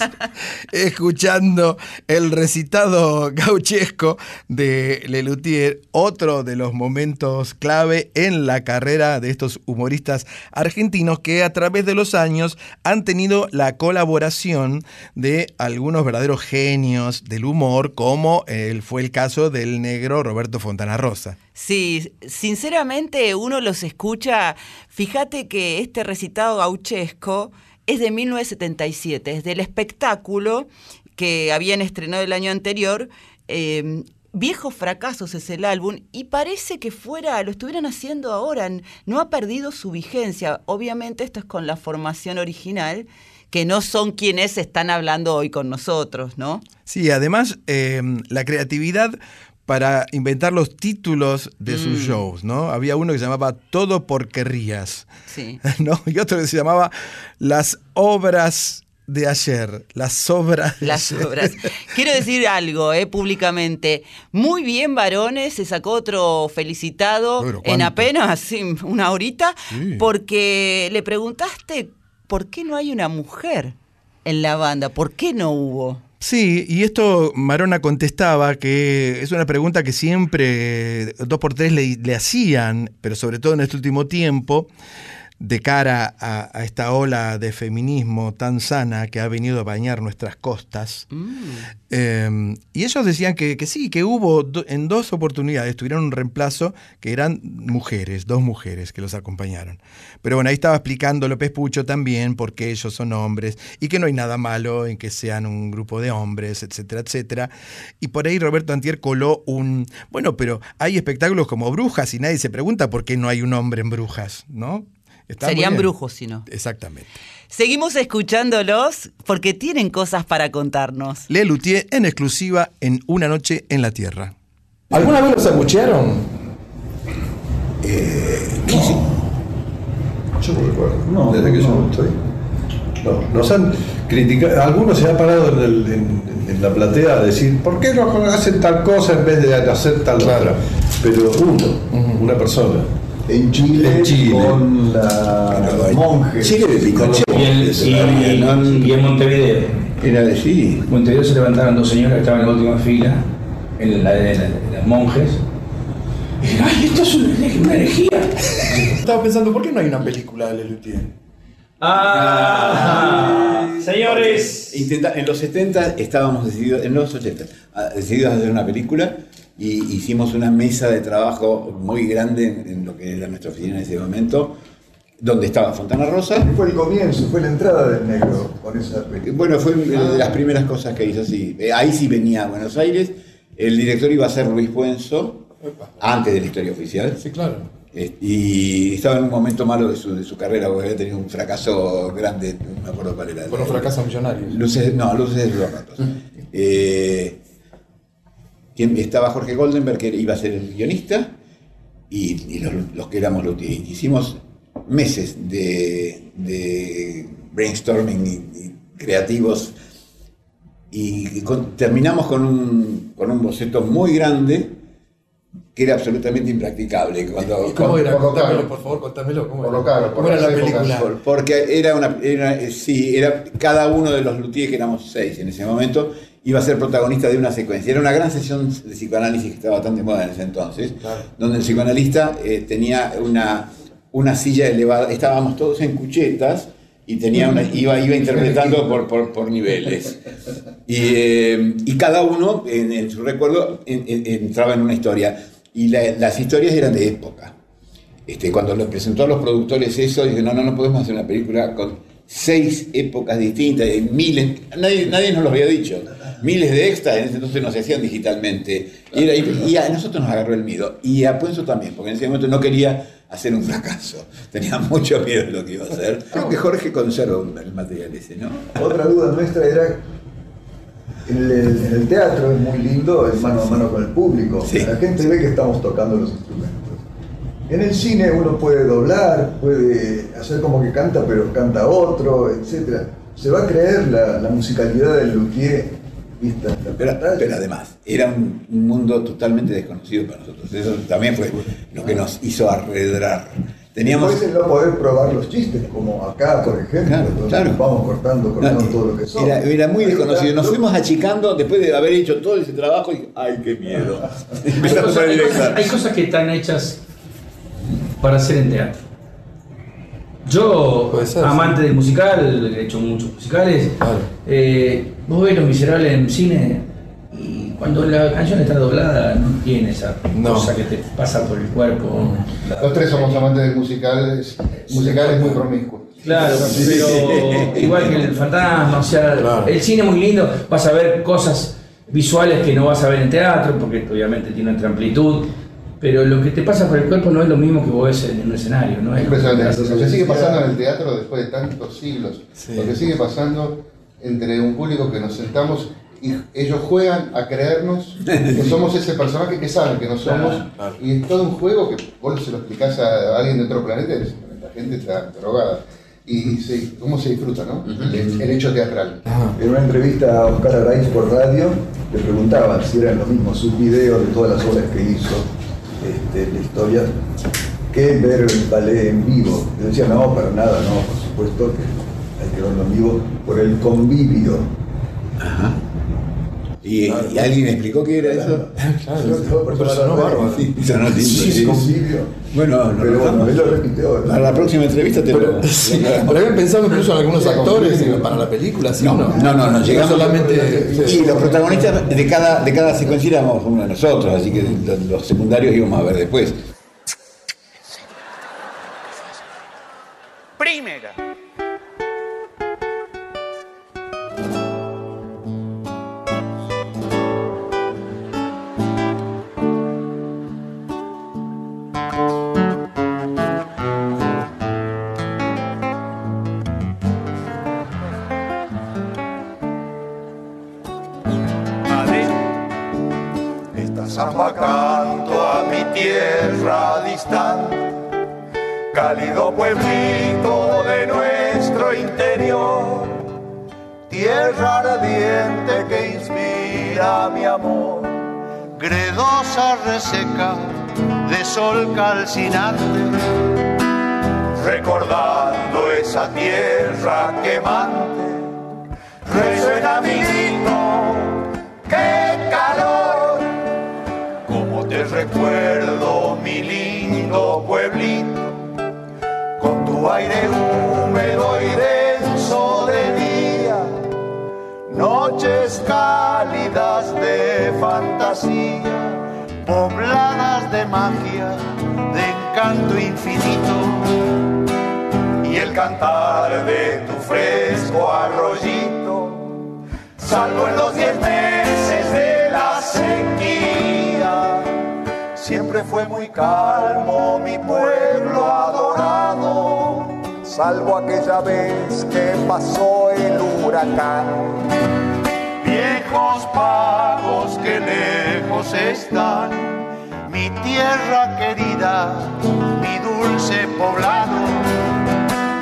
escuchando el recitado gauchesco de Lelutier, otro de los momentos clave en la carrera de estos humoristas argentinos que a través de los años han tenido la colaboración de algunos verdaderos genios del humor, como el, fue el caso del negro Roberto Fontana Rosa. Sí, sinceramente uno los escucha. Fíjate que este recitado gauchesco es de 1977, es del espectáculo que habían estrenado el año anterior. eh, Viejos fracasos es el álbum y parece que fuera, lo estuvieran haciendo ahora, no ha perdido su vigencia. Obviamente esto es con la formación original, que no son quienes están hablando hoy con nosotros, ¿no? Sí, además eh, la creatividad para inventar los títulos de sus Mm. shows, ¿no? Había uno que se llamaba Todo por querrías, Sí. ¿no? Y otro que se llamaba Las obras de ayer, las obras de Las ayer. obras. Quiero decir algo, eh, públicamente. Muy bien, varones, se sacó otro felicitado Pero, en apenas sí, una horita, Sí. porque le preguntaste por qué no hay una mujer en la banda, por qué no hubo. Sí, y esto Marona contestaba que es una pregunta que siempre dos por tres le, hacían, pero sobre todo en este último tiempo, de cara a, a esta ola de feminismo tan sana que ha venido a bañar nuestras costas. Eh, y ellos decían que, que sí, que hubo do- en dos oportunidades, tuvieron un reemplazo que eran mujeres, dos mujeres que los acompañaron. Pero bueno, ahí estaba explicando López Pucho también por qué ellos son hombres y que no hay nada malo en que sean un grupo de hombres, etcétera, etcétera. Y por ahí Roberto Antier coló un, bueno, pero hay espectáculos como Brujas y nadie se pregunta por qué no hay un hombre en Brujas, ¿no? Está Serían brujos, si no. Exactamente. Seguimos escuchándolos porque tienen cosas para contarnos. Le Luthier en exclusiva en Una Noche en la Tierra. ¿Alguna vez los abuchearon? Yo no recuerdo. Desde que yo estoy. No, nos han criticado, algunos se han parado en, el- en- en la platea a decir, ¿por qué no hacen tal cosa en vez de hacer tal otra? Pero uno, una persona. En Chile, En Chile. con la monje. Chile de Pinochet. Y y en Montevideo. Era de sí. En Montevideo se levantaron dos señoras que estaban en la última fila, en la de, la- de las monjes. Y dijeron, ¡ay, esto es una, herej- una herejía! Estaba pensando, ¿por qué no hay una película de Lelutier? ¡Ah! Señores. Intenta- en los 70 estábamos decididos, en los 80, ah, decididos a hacer una película y hicimos una mesa de trabajo muy grande en, en lo que era nuestra oficina en ese momento, donde estaba Fontana Rosa. Fue el comienzo, fue la entrada del negro con esa película. Bueno, fue una de las primeras cosas que hizo así. Eh, Ahí sí venía a Buenos Aires. El director iba a ser Luis Puenzo, antes de la historia oficial. Sí, claro. Eh, Y estaba en un momento malo de su, de su carrera, porque había tenido un fracaso grande, no me acuerdo cuál era. Con los fracasos millonarios. Luces, no, Luces de los Ratos. Eh, quien- estaba Jorge Goldenberg, que iba a ser el guionista, y, y los, los que éramos los Hicimos meses de, de brainstorming y, y creativos, y con- terminamos con un, con un boceto muy grande que era absolutamente impracticable. Cuando, ¿Y cómo era? Contámelo, por favor, contámelo. ¿Cómo Por era, caro, por ¿Cómo era la película? por- Porque era una, era, eh, sí, era cada uno de los luthiers, que éramos seis en ese momento, iba a ser protagonista de una secuencia. Era una gran sesión de psicoanálisis que estaba bastante moda en ese entonces, donde el psicoanalista eh, tenía una, una silla elevada, estábamos todos en cuchetas y tenía una, iba, iba interpretando por, por, por niveles. Y, eh, y cada uno, en, en su recuerdo, en- en- entraba en una historia. Y la- las historias eran de época. Este, cuando le presentó a los productores eso, dije, no, no, no podemos hacer una película con seis épocas distintas, de miles, nadie, nadie nos lo había dicho, miles de extras, en ese entonces no se hacían digitalmente. Y, era- y a nosotros nos agarró el miedo, y a Puenzo también, porque en ese momento no quería hacer un fracaso, tenía mucho miedo de lo que iba a hacer. Creo que Jorge conservó el material ese, ¿no? Otra duda nuestra era, en el, en el teatro es muy lindo el mano a mano con el público. Sí. La gente ve que estamos tocando los instrumentos. En el cine uno puede doblar, puede hacer como que canta, pero canta otro, etc. Se va a creer la, la musicalidad del luthier vista Pero, además, era un, un mundo totalmente desconocido para nosotros. Eso también fue lo que nos hizo arredrar. Teníamos- Después el no poder probar los chistes, como acá, por ejemplo, Claro, donde claro. vamos cortando, cortando No, todo lo que somos. Era, era muy desconocido. Nos fuimos achicando después de haber hecho todo ese trabajo y ¡ay, qué miedo! Hay cosas- hay cosas que están hechas para hacer en teatro. Yo, amante del musical, he hecho muchos musicales. eh, vos ves Los Miserables en cine y cuando la canción está doblada no tiene esa cosa que te pasa por el cuerpo. Los tres somos amantes del musical, es, musical es muy promiscuo. Claro, pero igual que el fantasma, o sea, el cine es muy lindo, vas a ver cosas visuales que no vas a ver en teatro, porque obviamente tiene otra amplitud, pero lo que te pasa por el cuerpo no es lo mismo que vos ves en un escenario, ¿no? Es Impresionante. Lo que sigue pasando en el teatro después de tantos siglos, Sí. lo que sigue pasando entre un público que nos sentamos y ellos juegan a creernos que somos ese personaje que saben que no somos y es todo un juego que vos se lo explicás a alguien de otro planeta y esta gente está drogada. Y se- cómo se disfruta, ¿no? El, el hecho teatral. En una entrevista a Oscar Araiz por radio, le preguntaban si eran los mismos sus videos de todas las obras que hizo este, la historia que ver el ballet en vivo. Yo decía, no, para nada, no, por supuesto que hay que verlo en vivo por el convivio. ¿Y, y alguien explicó qué era eso? Por eso sonó bárbaro. Sí, sonó lindo, Sí, sí. Bueno, no, Pero bueno, él lo repitió. Para la próxima entrevista te Pero, lo. sí, pero habían pensado incluso en algunos actores para la película, ¿sí? No, no, no, no, llegamos solamente. Sí, los protagonistas de cada, de cada secuencia éramos uno de nosotros, así que los secundarios íbamos a ver después. Calcinante, recordando esa tierra quemante, resuena mi grito, qué calor, como te recuerdo mi lindo pueblito, con tu aire húmedo y denso de día, noches cálidas de fantasía, pobladas de magia, de encanto infinito, y el cantar de tu fresco arroyito, salvo en los diez meses de la sequía. Siempre fue muy calmo mi pueblo adorado, salvo aquella vez que pasó el huracán. Viejos pagos que lejos están, tierra querida, mi dulce poblado.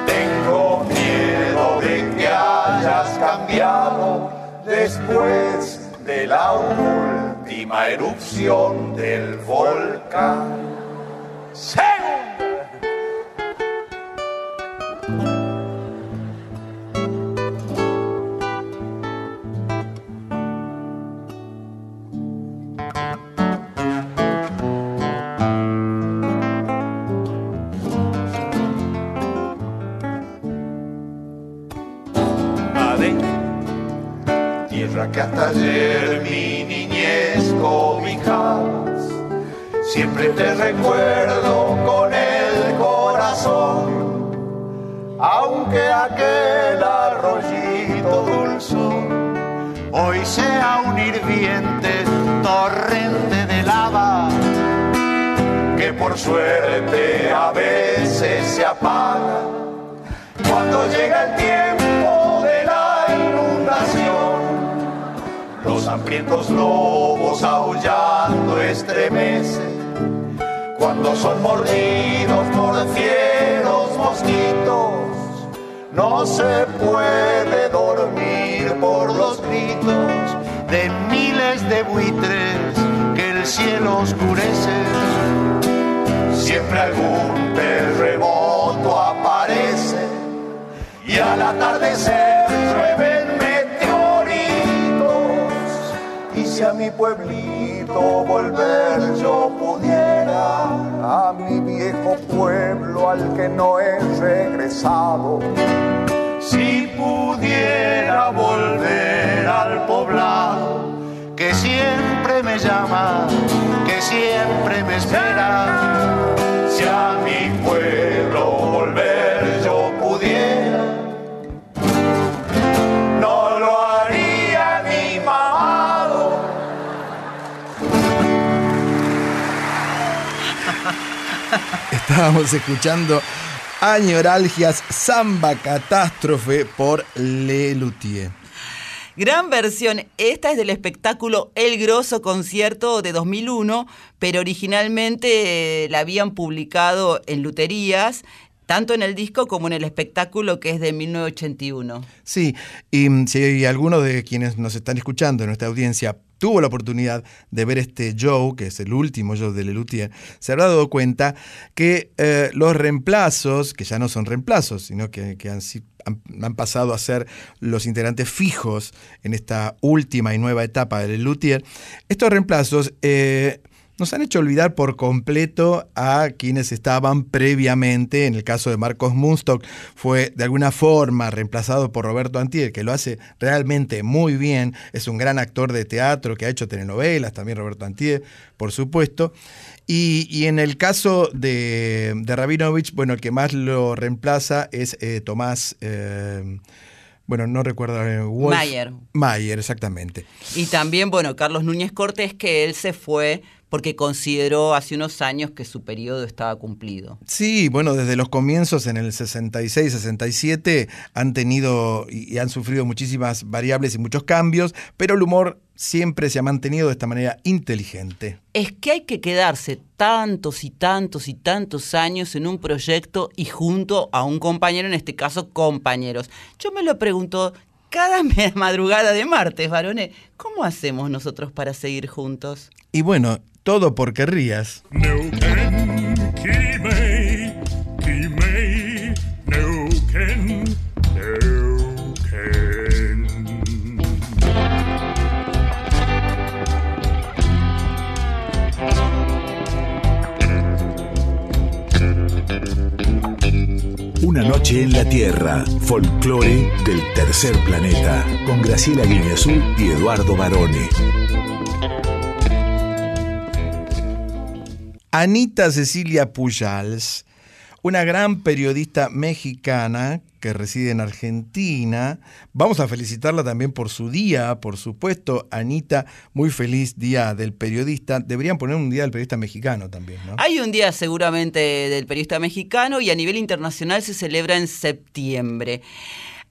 Tengo miedo de que hayas cambiado después de la última erupción del volcán. Segunda. Recuerdo con el corazón, aunque aquel arroyito dulzón hoy sea un hirviente torrente de lava que por suerte a veces se apaga cuando llega el tiempo de la inundación, los hambrientos lobos aullando estremecen cuando son mordidos por fieros mosquitos. No se puede dormir por los gritos de miles de buitres que el cielo oscurece. Siempre algún terremoto aparece y al atardecer llueven meteoritos. Y si a mi pueblito volver yo pudiera a mi viejo pueblo al que no he regresado si pudiera volver al poblado que siempre me llama, que siempre me espera. Si a mi pueblo Estábamos escuchando Añoralgias Samba Catástrofe por Le Luthier. Gran versión. Esta es del espectáculo El Grosso Concierto de 2001, pero originalmente eh, la habían publicado en luterías, tanto en el disco como en el espectáculo que es de 1981. Sí, y mm, si alguno de quienes nos están escuchando en nuestra audiencia tuvo la oportunidad de ver este show, que es el último show de Lelutier, se habrá dado cuenta que eh, los reemplazos, que ya no son reemplazos, sino que, han pasado a ser los integrantes fijos en esta última y nueva etapa de Lelutier, estos reemplazos eh, nos han hecho olvidar por completo a quienes estaban previamente. En el caso de Marcos Munstock, fue de alguna forma reemplazado por Roberto Antier, que lo hace realmente muy bien. Es un gran actor de teatro que ha hecho telenovelas, también Roberto Antier, por supuesto. Y, y en el caso de, de Rabinovich, bueno, el que más lo reemplaza es eh, Tomás. eh, bueno, no recuerdo. eh, Wolf- Mayer. Mayer, exactamente. Y también, bueno, Carlos Núñez Cortés, que él se fue porque consideró hace unos años que su periodo estaba cumplido. Sí, bueno, desde los comienzos en el 66, 67 han tenido y han sufrido muchísimas variables y muchos cambios, pero el humor siempre se ha mantenido de esta manera inteligente. Es que hay que quedarse tantos y tantos y tantos años en un proyecto y junto a un compañero, en este caso compañeros. Yo me lo pregunto cada madrugada de martes, varones, ¿cómo hacemos nosotros para seguir juntos? Y bueno, todo porque rías. Una noche en la Tierra, folclore del tercer planeta, con Graciela Guineazú y Eduardo Barone. Anita Cecilia Pujals, una gran periodista mexicana que reside en Argentina. Vamos a felicitarla también por su día, por supuesto. Anita, muy feliz día del periodista. Deberían poner un día del periodista mexicano también, ¿no? Hay un día seguramente del periodista mexicano y a nivel internacional se celebra en septiembre.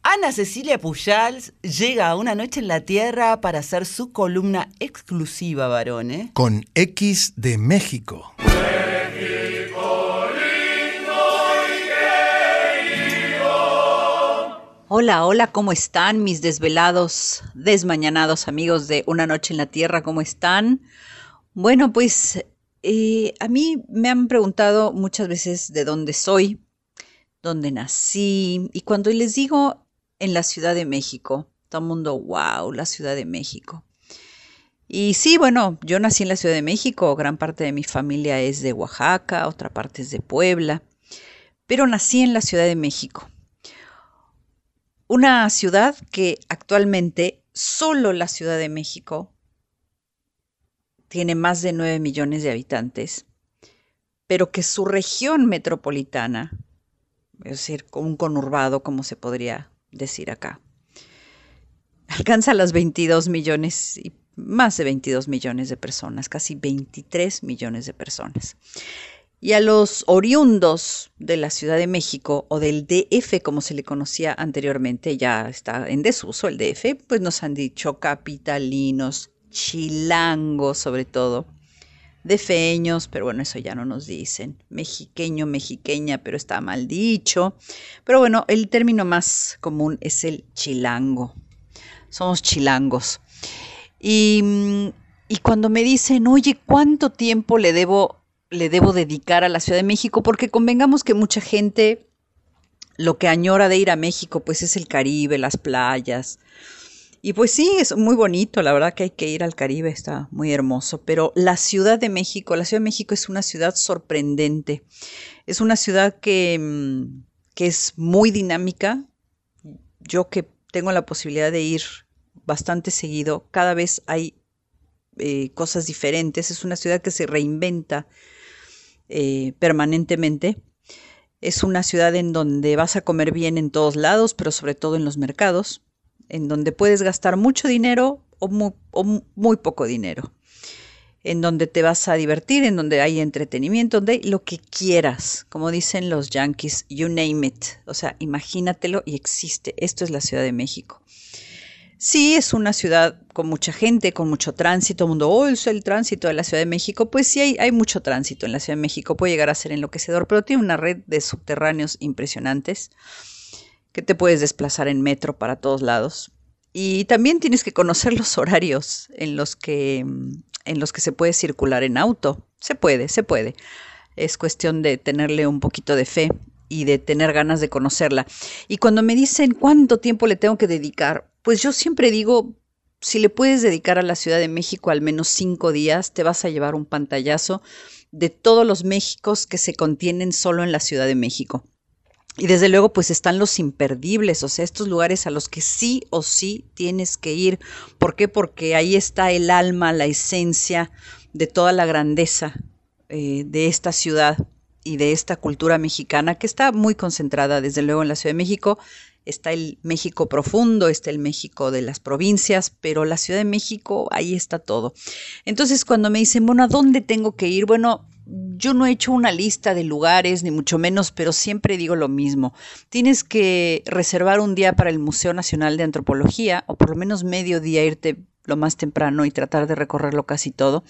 Ana Cecilia Pujals llega a una noche en la Tierra para hacer su columna exclusiva, varones. Con X de México. Hola, hola, ¿cómo están mis desvelados, desmañanados amigos de Una Noche en la Tierra? ¿Cómo están? Bueno, pues eh, a mí me han preguntado muchas veces de dónde soy, dónde nací, y cuando les digo en la Ciudad de México, todo el mundo, wow, la Ciudad de México. Y sí, bueno, yo nací en la Ciudad de México, gran parte de mi familia es de Oaxaca, otra parte es de Puebla, pero nací en la Ciudad de México. Una ciudad que actualmente solo la Ciudad de México tiene más de 9 millones de habitantes, pero que su región metropolitana, es decir, un conurbado, como se podría decir acá, alcanza los 22 millones y más de 22 millones de personas, casi 23 millones de personas. Y a los oriundos de la Ciudad de México o del DF, como se le conocía anteriormente, ya está en desuso el DF, pues nos han dicho capitalinos, chilangos sobre todo, defeños, pero bueno, eso ya no nos dicen, mexiqueño, mexiqueña, pero está mal dicho. Pero bueno, el término más común es el chilango. Somos chilangos. Y, y cuando me dicen, oye, ¿cuánto tiempo le debo le debo dedicar a la Ciudad de México, porque convengamos que mucha gente Lo que añora de ir a México, pues es el Caribe, las playas. Y pues sí, es muy bonito, la verdad que hay que ir al Caribe, está muy hermoso. Pero la Ciudad de México, la Ciudad de México es una ciudad sorprendente. Es una ciudad que, mm, que es muy dinámica. Yo que tengo la posibilidad de ir bastante seguido, cada vez hay eh, cosas diferentes. Es una ciudad que se reinventa eh, permanentemente. Es una ciudad en donde vas a comer bien en todos lados, pero sobre todo en los mercados, en donde puedes gastar mucho dinero o muy, poco dinero, en donde te vas a divertir, en donde hay entretenimiento, donde hay lo que quieras, como dicen los yankees, you name it, o sea, imagínatelo y existe. Esto es la Ciudad de México. Sí, es una ciudad con mucha gente, con mucho tránsito. mundo, oh, es el tránsito de la Ciudad de México. Pues sí, hay, hay, mucho tránsito en la Ciudad de México. Puede llegar a ser enloquecedor, pero tiene una red de subterráneos impresionantes que te puedes desplazar en metro para todos lados. Y también tienes que conocer los horarios en los que, en los que se puede circular en auto. Se puede, se puede. Es cuestión de tenerle un poquito de fe y de tener ganas de conocerla. Y cuando me dicen cuánto tiempo le tengo que dedicar, pues yo siempre digo, si le puedes dedicar a la Ciudad de México al menos cinco días, te vas a llevar un pantallazo de todos los Méxicos que se contienen solo en la Ciudad de México. Y desde luego, pues están los imperdibles, o sea, estos lugares a los que sí o sí tienes que ir. ¿Por qué? Porque ahí está el alma, la esencia de toda la grandeza eh, de esta ciudad y de esta cultura mexicana que está muy concentrada, desde luego, en la Ciudad de México está el México profundo, está el México de las provincias, pero la Ciudad de México, ahí está todo. Entonces, cuando me dicen, bueno, ¿a dónde tengo que ir? Bueno, yo no he hecho una lista de lugares, ni mucho menos, pero siempre digo lo mismo. Tienes que reservar un día para el Museo Nacional de Antropología, o por lo menos medio día irte lo más temprano y tratar de recorrerlo casi todo,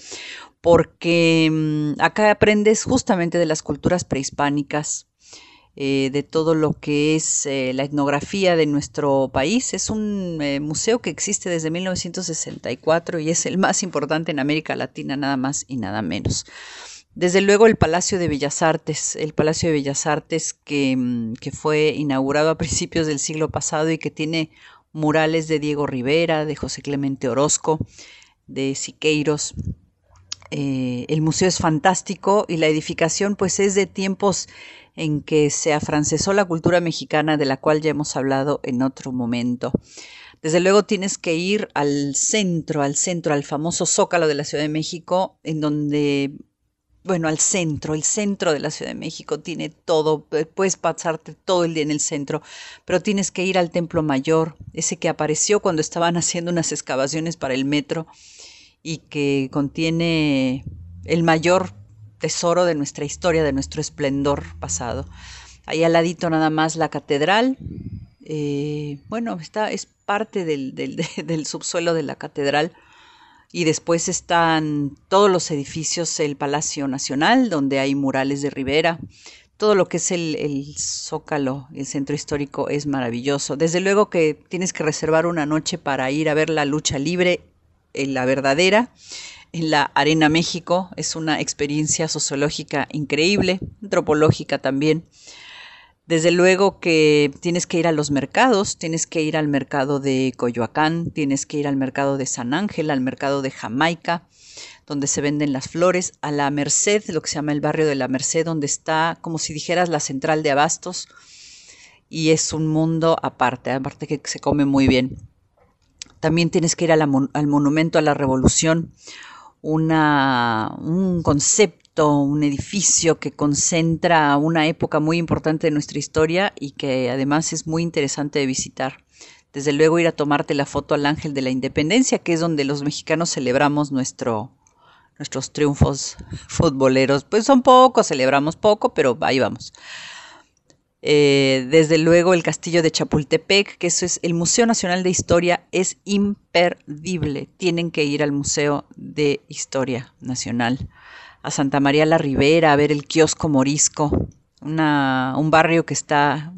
porque mm, acá aprendes justamente de las culturas prehispánicas, eh, de todo lo que es eh, la etnografía de nuestro país. Es un eh, museo que existe desde 1964 y es el más importante en América Latina, nada más y nada menos. Desde luego el Palacio de Bellas Artes, el Palacio de Bellas Artes que, mm, que fue inaugurado a principios del siglo pasado y que tiene murales de Diego Rivera, de José Clemente Orozco, de Siqueiros. el museo es fantástico y la edificación pues es de tiempos en que se afrancesó la cultura mexicana de la cual ya hemos hablado en otro momento. Desde luego tienes que ir al centro, al centro, al famoso Zócalo de la Ciudad de México, en donde, bueno, al centro, el centro de la Ciudad de México tiene todo, puedes pasarte todo el día en el centro, pero tienes que ir al Templo Mayor, ese que apareció cuando estaban haciendo unas excavaciones para el metro y que contiene el mayor tesoro de nuestra historia, de nuestro esplendor pasado. Ahí al ladito nada más la catedral. Eh, bueno, está, es parte del, del, subsuelo de la catedral. Y después están todos los edificios, el Palacio Nacional, donde hay murales de Rivera. Todo lo que es el, el Zócalo, el centro histórico, es maravilloso. Desde luego que tienes que reservar una noche para ir a ver la lucha libre, la verdadera en la Arena México. Es una experiencia sociológica increíble, antropológica también. Desde luego que tienes que ir a los mercados, tienes que ir al mercado de Coyoacán, tienes que ir al mercado de San Ángel, al mercado de Jamaica, donde se venden las flores, a la Merced, lo que se llama el barrio de la Merced, donde está como si dijeras la central de abastos, y es un mundo aparte, aparte que se come muy bien. También tienes que ir al monumento a la revolución, un concepto, un edificio que concentra una época muy importante de nuestra historia y que además es muy interesante de visitar. Desde luego ir a tomarte la foto al Ángel de la Independencia, que es donde los mexicanos celebramos nuestro, nuestros triunfos futboleros. Pues son pocos, celebramos poco, pero ahí vamos. Eh, desde luego el castillo de Chapultepec, que eso es el Museo Nacional de Historia, es imperdible. Tienen que ir al Museo de Historia Nacional, a Santa María la Ribera, a ver el kiosco morisco, un barrio que está,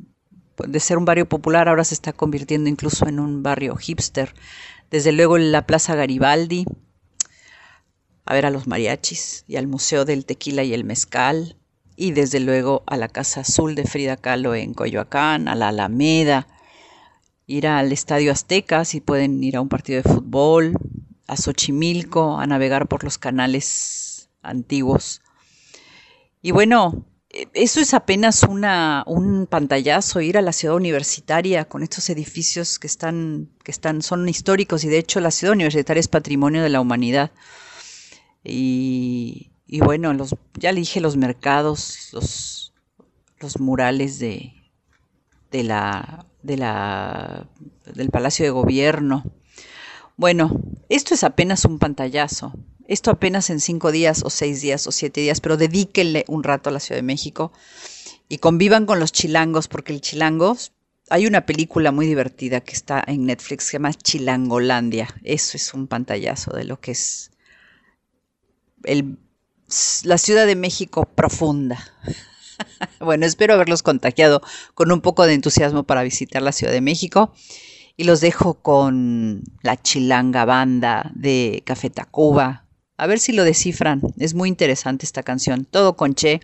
de ser un barrio popular, ahora se está convirtiendo incluso en un barrio hipster. Desde luego la Plaza Garibaldi, a ver a los mariachis y al Museo del Tequila y el Mezcal, y desde luego a la Casa Azul de Frida Kahlo en Coyoacán, a la Alameda, ir al Estadio Azteca si pueden ir a un partido de fútbol, a Xochimilco, a navegar por los canales antiguos. Y bueno, e- eso es apenas una, un pantallazo, ir a la ciudad universitaria con estos edificios que están, que están, son históricos y de hecho la ciudad universitaria es patrimonio de la humanidad. Y, y bueno, los, ya le dije los mercados, los, los murales de, de la, de la, del Palacio de Gobierno. Bueno, esto es apenas un pantallazo. Esto apenas en cinco días o seis días o siete días, pero dedíquenle un rato a la Ciudad de México y convivan con los chilangos, porque el chilangos, hay una película muy divertida que está en Netflix, que se llama Chilangolandia. Eso es un pantallazo de lo que es el, la Ciudad de México profunda. bueno, espero haberlos contagiado con un poco de entusiasmo para visitar la Ciudad de México. Y los dejo con la chilanga banda de Café Tacuba. A ver si lo descifran. Es muy interesante esta canción. Todo con Che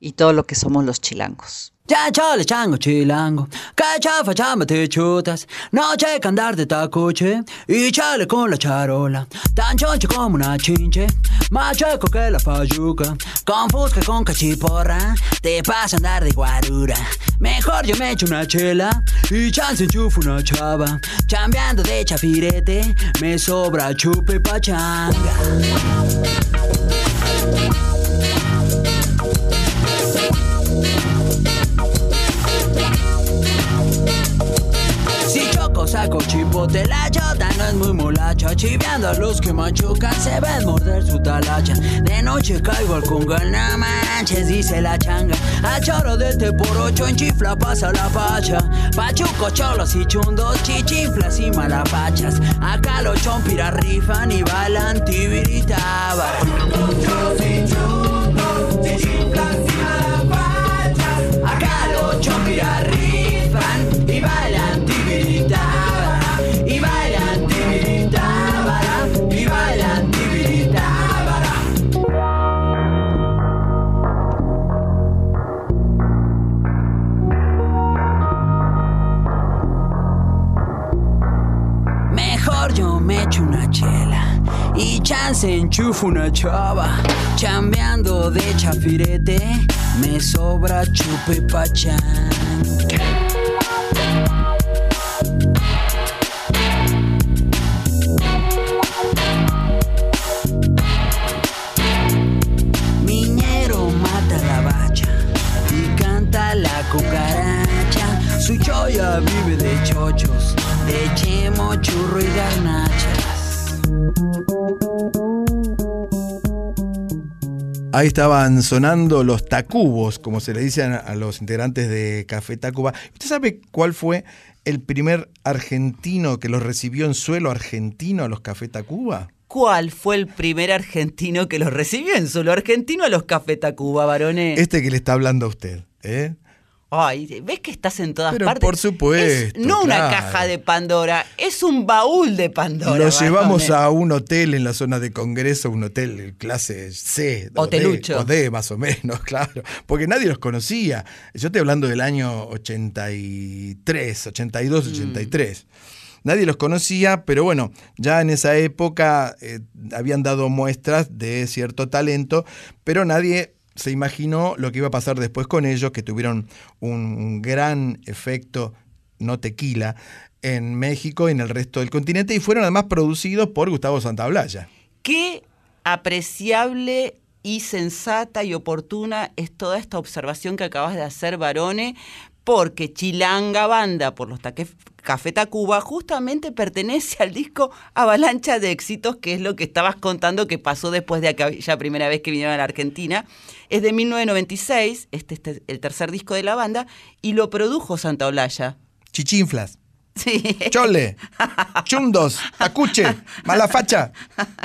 y todo lo que somos los chilangos. Ya chale chango chilango, que chafa chamba te chutas, noche que andar de tacuche y chale con la charola, tan choncho como una chinche, más chueco que la fayuca, con fusca con cachiporra, te pasa andar de guarura, mejor yo me echo una chela y chance enchufo una chava, chambeando de chafirete, me sobra chupe pachanga. Saco chipote, la chota no es muy molacha Chiveando a los que machucan, se ven morder su talacha. De noche caigo al congal, no manches, dice la changa. A choro de este por ocho en chifla pasa la pacha Pachuco, cholos y chundos, chichinflas y malapachas. Acá los chompiras rifan y bailan tibiritaban Acá los chompiras chela y chance enchufo una chava. Chambeando de chafirete, me sobra chupe pachán. Miñero mata la bacha y canta la cucaracha. Su choya vive de chochos, de chemo, churro y garnachas. Ahí estaban sonando los tacubos, como se le dicen a los integrantes de Café Tacuba. ¿Usted sabe cuál fue el primer argentino que los recibió en suelo argentino a los Café Tacuba? ¿Cuál fue el primer argentino que los recibió en suelo argentino a los Café Tacuba, varones? Este que le está hablando a usted. ¿eh? Ay, ¿ves que estás en todas Pero partes? por supuesto, Es no una caja de Pandora, es un baúl de Pandora. Lo llevamos a un hotel en la zona de Congreso, un hotel clase C, Hotelucho. o D más o menos, claro, porque nadie los conocía. Yo estoy hablando del año 83, 82, 83. Nadie los conocía, pero bueno, ya en esa época eh, habían dado muestras de cierto talento, pero nadie se imaginó lo que iba a pasar después con ellos, que tuvieron un gran efecto, no tequila, en México y en el resto del continente, y fueron además producidos por Gustavo Santaolalla. Qué apreciable y sensata y oportuna es toda esta observación que acabas de hacer, Barone, porque Chilanga Banda por los Taque- Café Tacuba justamente pertenece al disco Avalancha de Éxitos, que es lo que estabas contando que pasó después de aquella primera vez que vinieron a la Argentina. Es de 1996, este es el tercer disco de la banda, y lo produjo Santa Olalla. Chichinflas, Sí. chole, chundos, tacuche, malafacha.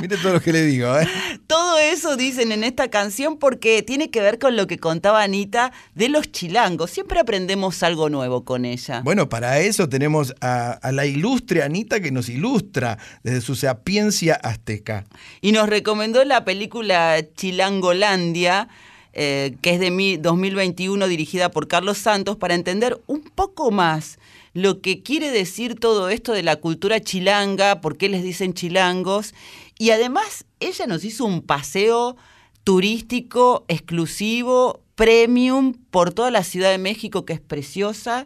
Mire todo lo que le digo, ¿eh? Todo eso dicen en esta canción porque tiene que ver con lo que contaba Anita de los chilangos. Siempre aprendemos algo nuevo con ella. Bueno, para eso tenemos a, a la ilustre Anita que nos ilustra desde su sapiencia azteca. Y nos recomendó la película Chilangolandia, eh, que es de mi- 2021, dirigida por Carlos Santos, para entender un poco más lo que quiere decir todo esto de la cultura chilanga, por qué les dicen chilangos. Y además, ella nos hizo un paseo turístico exclusivo, premium, por toda la Ciudad de México, que es preciosa.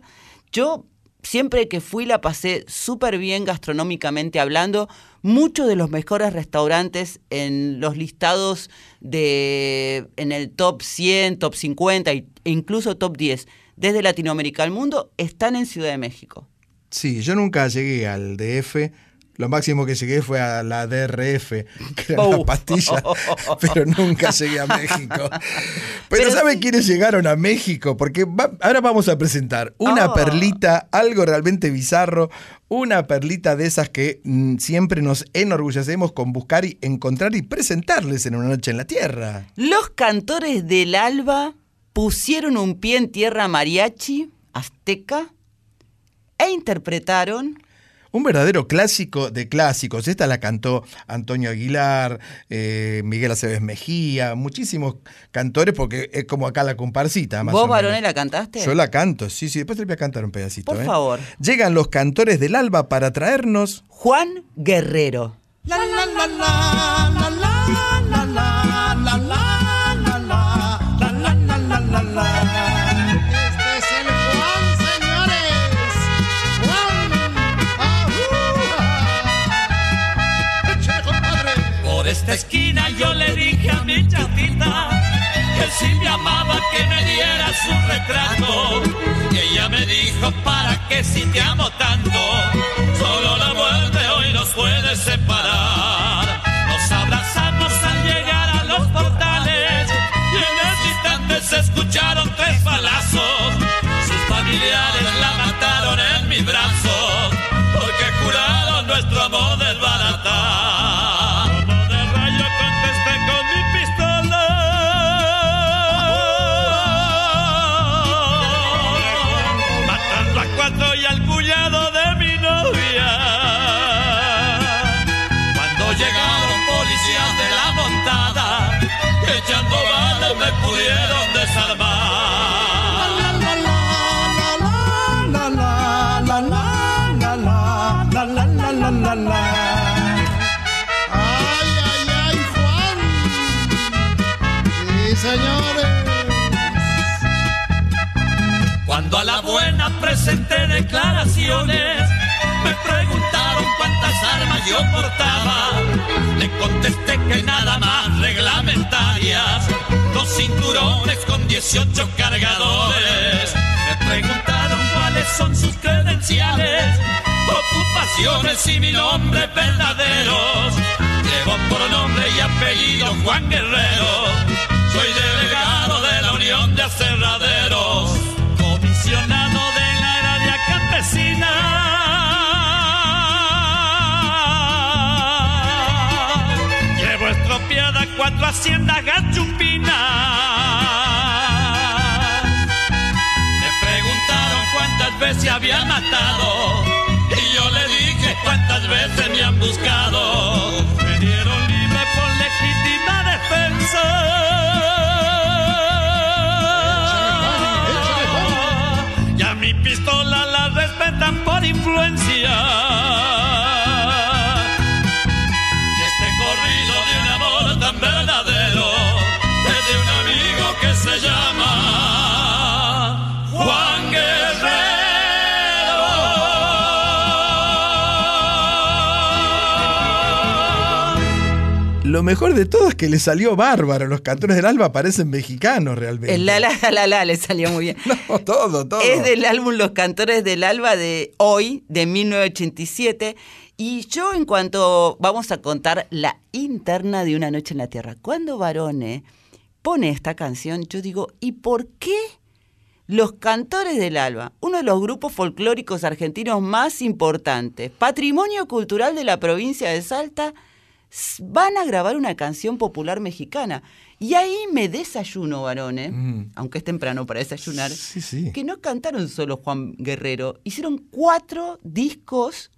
Yo siempre que fui la pasé súper bien gastronómicamente hablando. Muchos de los mejores restaurantes en los listados de en el top 100, top 50 e incluso top 10 desde Latinoamérica al mundo están en Ciudad de México. Sí, yo nunca llegué al DF. Lo máximo que llegué fue a la DRF, que era Oh. la pastilla, pero nunca llegué a México. Pero, ¿sabe quiénes llegaron a México? Porque va- ahora vamos a presentar una Oh. perlita, algo realmente bizarro, una perlita de esas que mm, siempre nos enorgullecemos con buscar y encontrar y presentarles en una noche en la tierra. Los cantores del alba pusieron un pie en tierra mariachi, azteca, e interpretaron un verdadero clásico de clásicos. Esta la cantó Antonio Aguilar, Miguel Aceves Mejía, muchísimos cantores, porque es como acá la comparsita. Más ¿Vos, varones, la cantaste? Yo la canto, sí, sí. Después te voy a cantar un pedacito. Por favor. Llegan los cantores del alba para traernos. Juan Guerrero. La, la, la, esquina yo le dije a mi chatita que si me amaba que me diera su retrato. Y ella me dijo, ¿para qué si te amo tanto? Solo la muerte hoy nos puede separar. Nos abrazamos al llegar a los portales y en ese instante se escucharon tres balazos. Sus familiares la mataron en mis brazos porque juraron nuestro amor desbaratar. Presenté declaraciones, me preguntaron cuántas armas yo portaba. Le contesté que nada más reglamentarias, dos cinturones con 18 cargadores. Me preguntaron cuáles son sus credenciales, ocupaciones y mi nombre verdaderos. Llevo por nombre y apellido Juan Guerrero. Soy delegado de la Unión de Aserraderos, comisionado cuatro haciendas gachumpinas. Me preguntaron cuántas veces había matado. Y yo le dije cuántas veces me han buscado. Lo mejor de todo es que le salió bárbaro. Los cantores del alba parecen mexicanos realmente. El la la la la la le salió muy bien. No, todo, todo. Es del álbum Los Cantores del Alba de hoy, de 1987. Y yo en cuanto vamos a contar la interna de Una Noche en la Tierra, cuando Barone pone esta canción, yo digo, ¿y por qué los Cantores del Alba, uno de los grupos folclóricos argentinos más importantes, patrimonio cultural de la provincia de Salta, van a grabar una canción popular mexicana? Y ahí me desayuno, varones, aunque es temprano para desayunar, que no cantaron solo Juan Guerrero, hicieron cuatro discos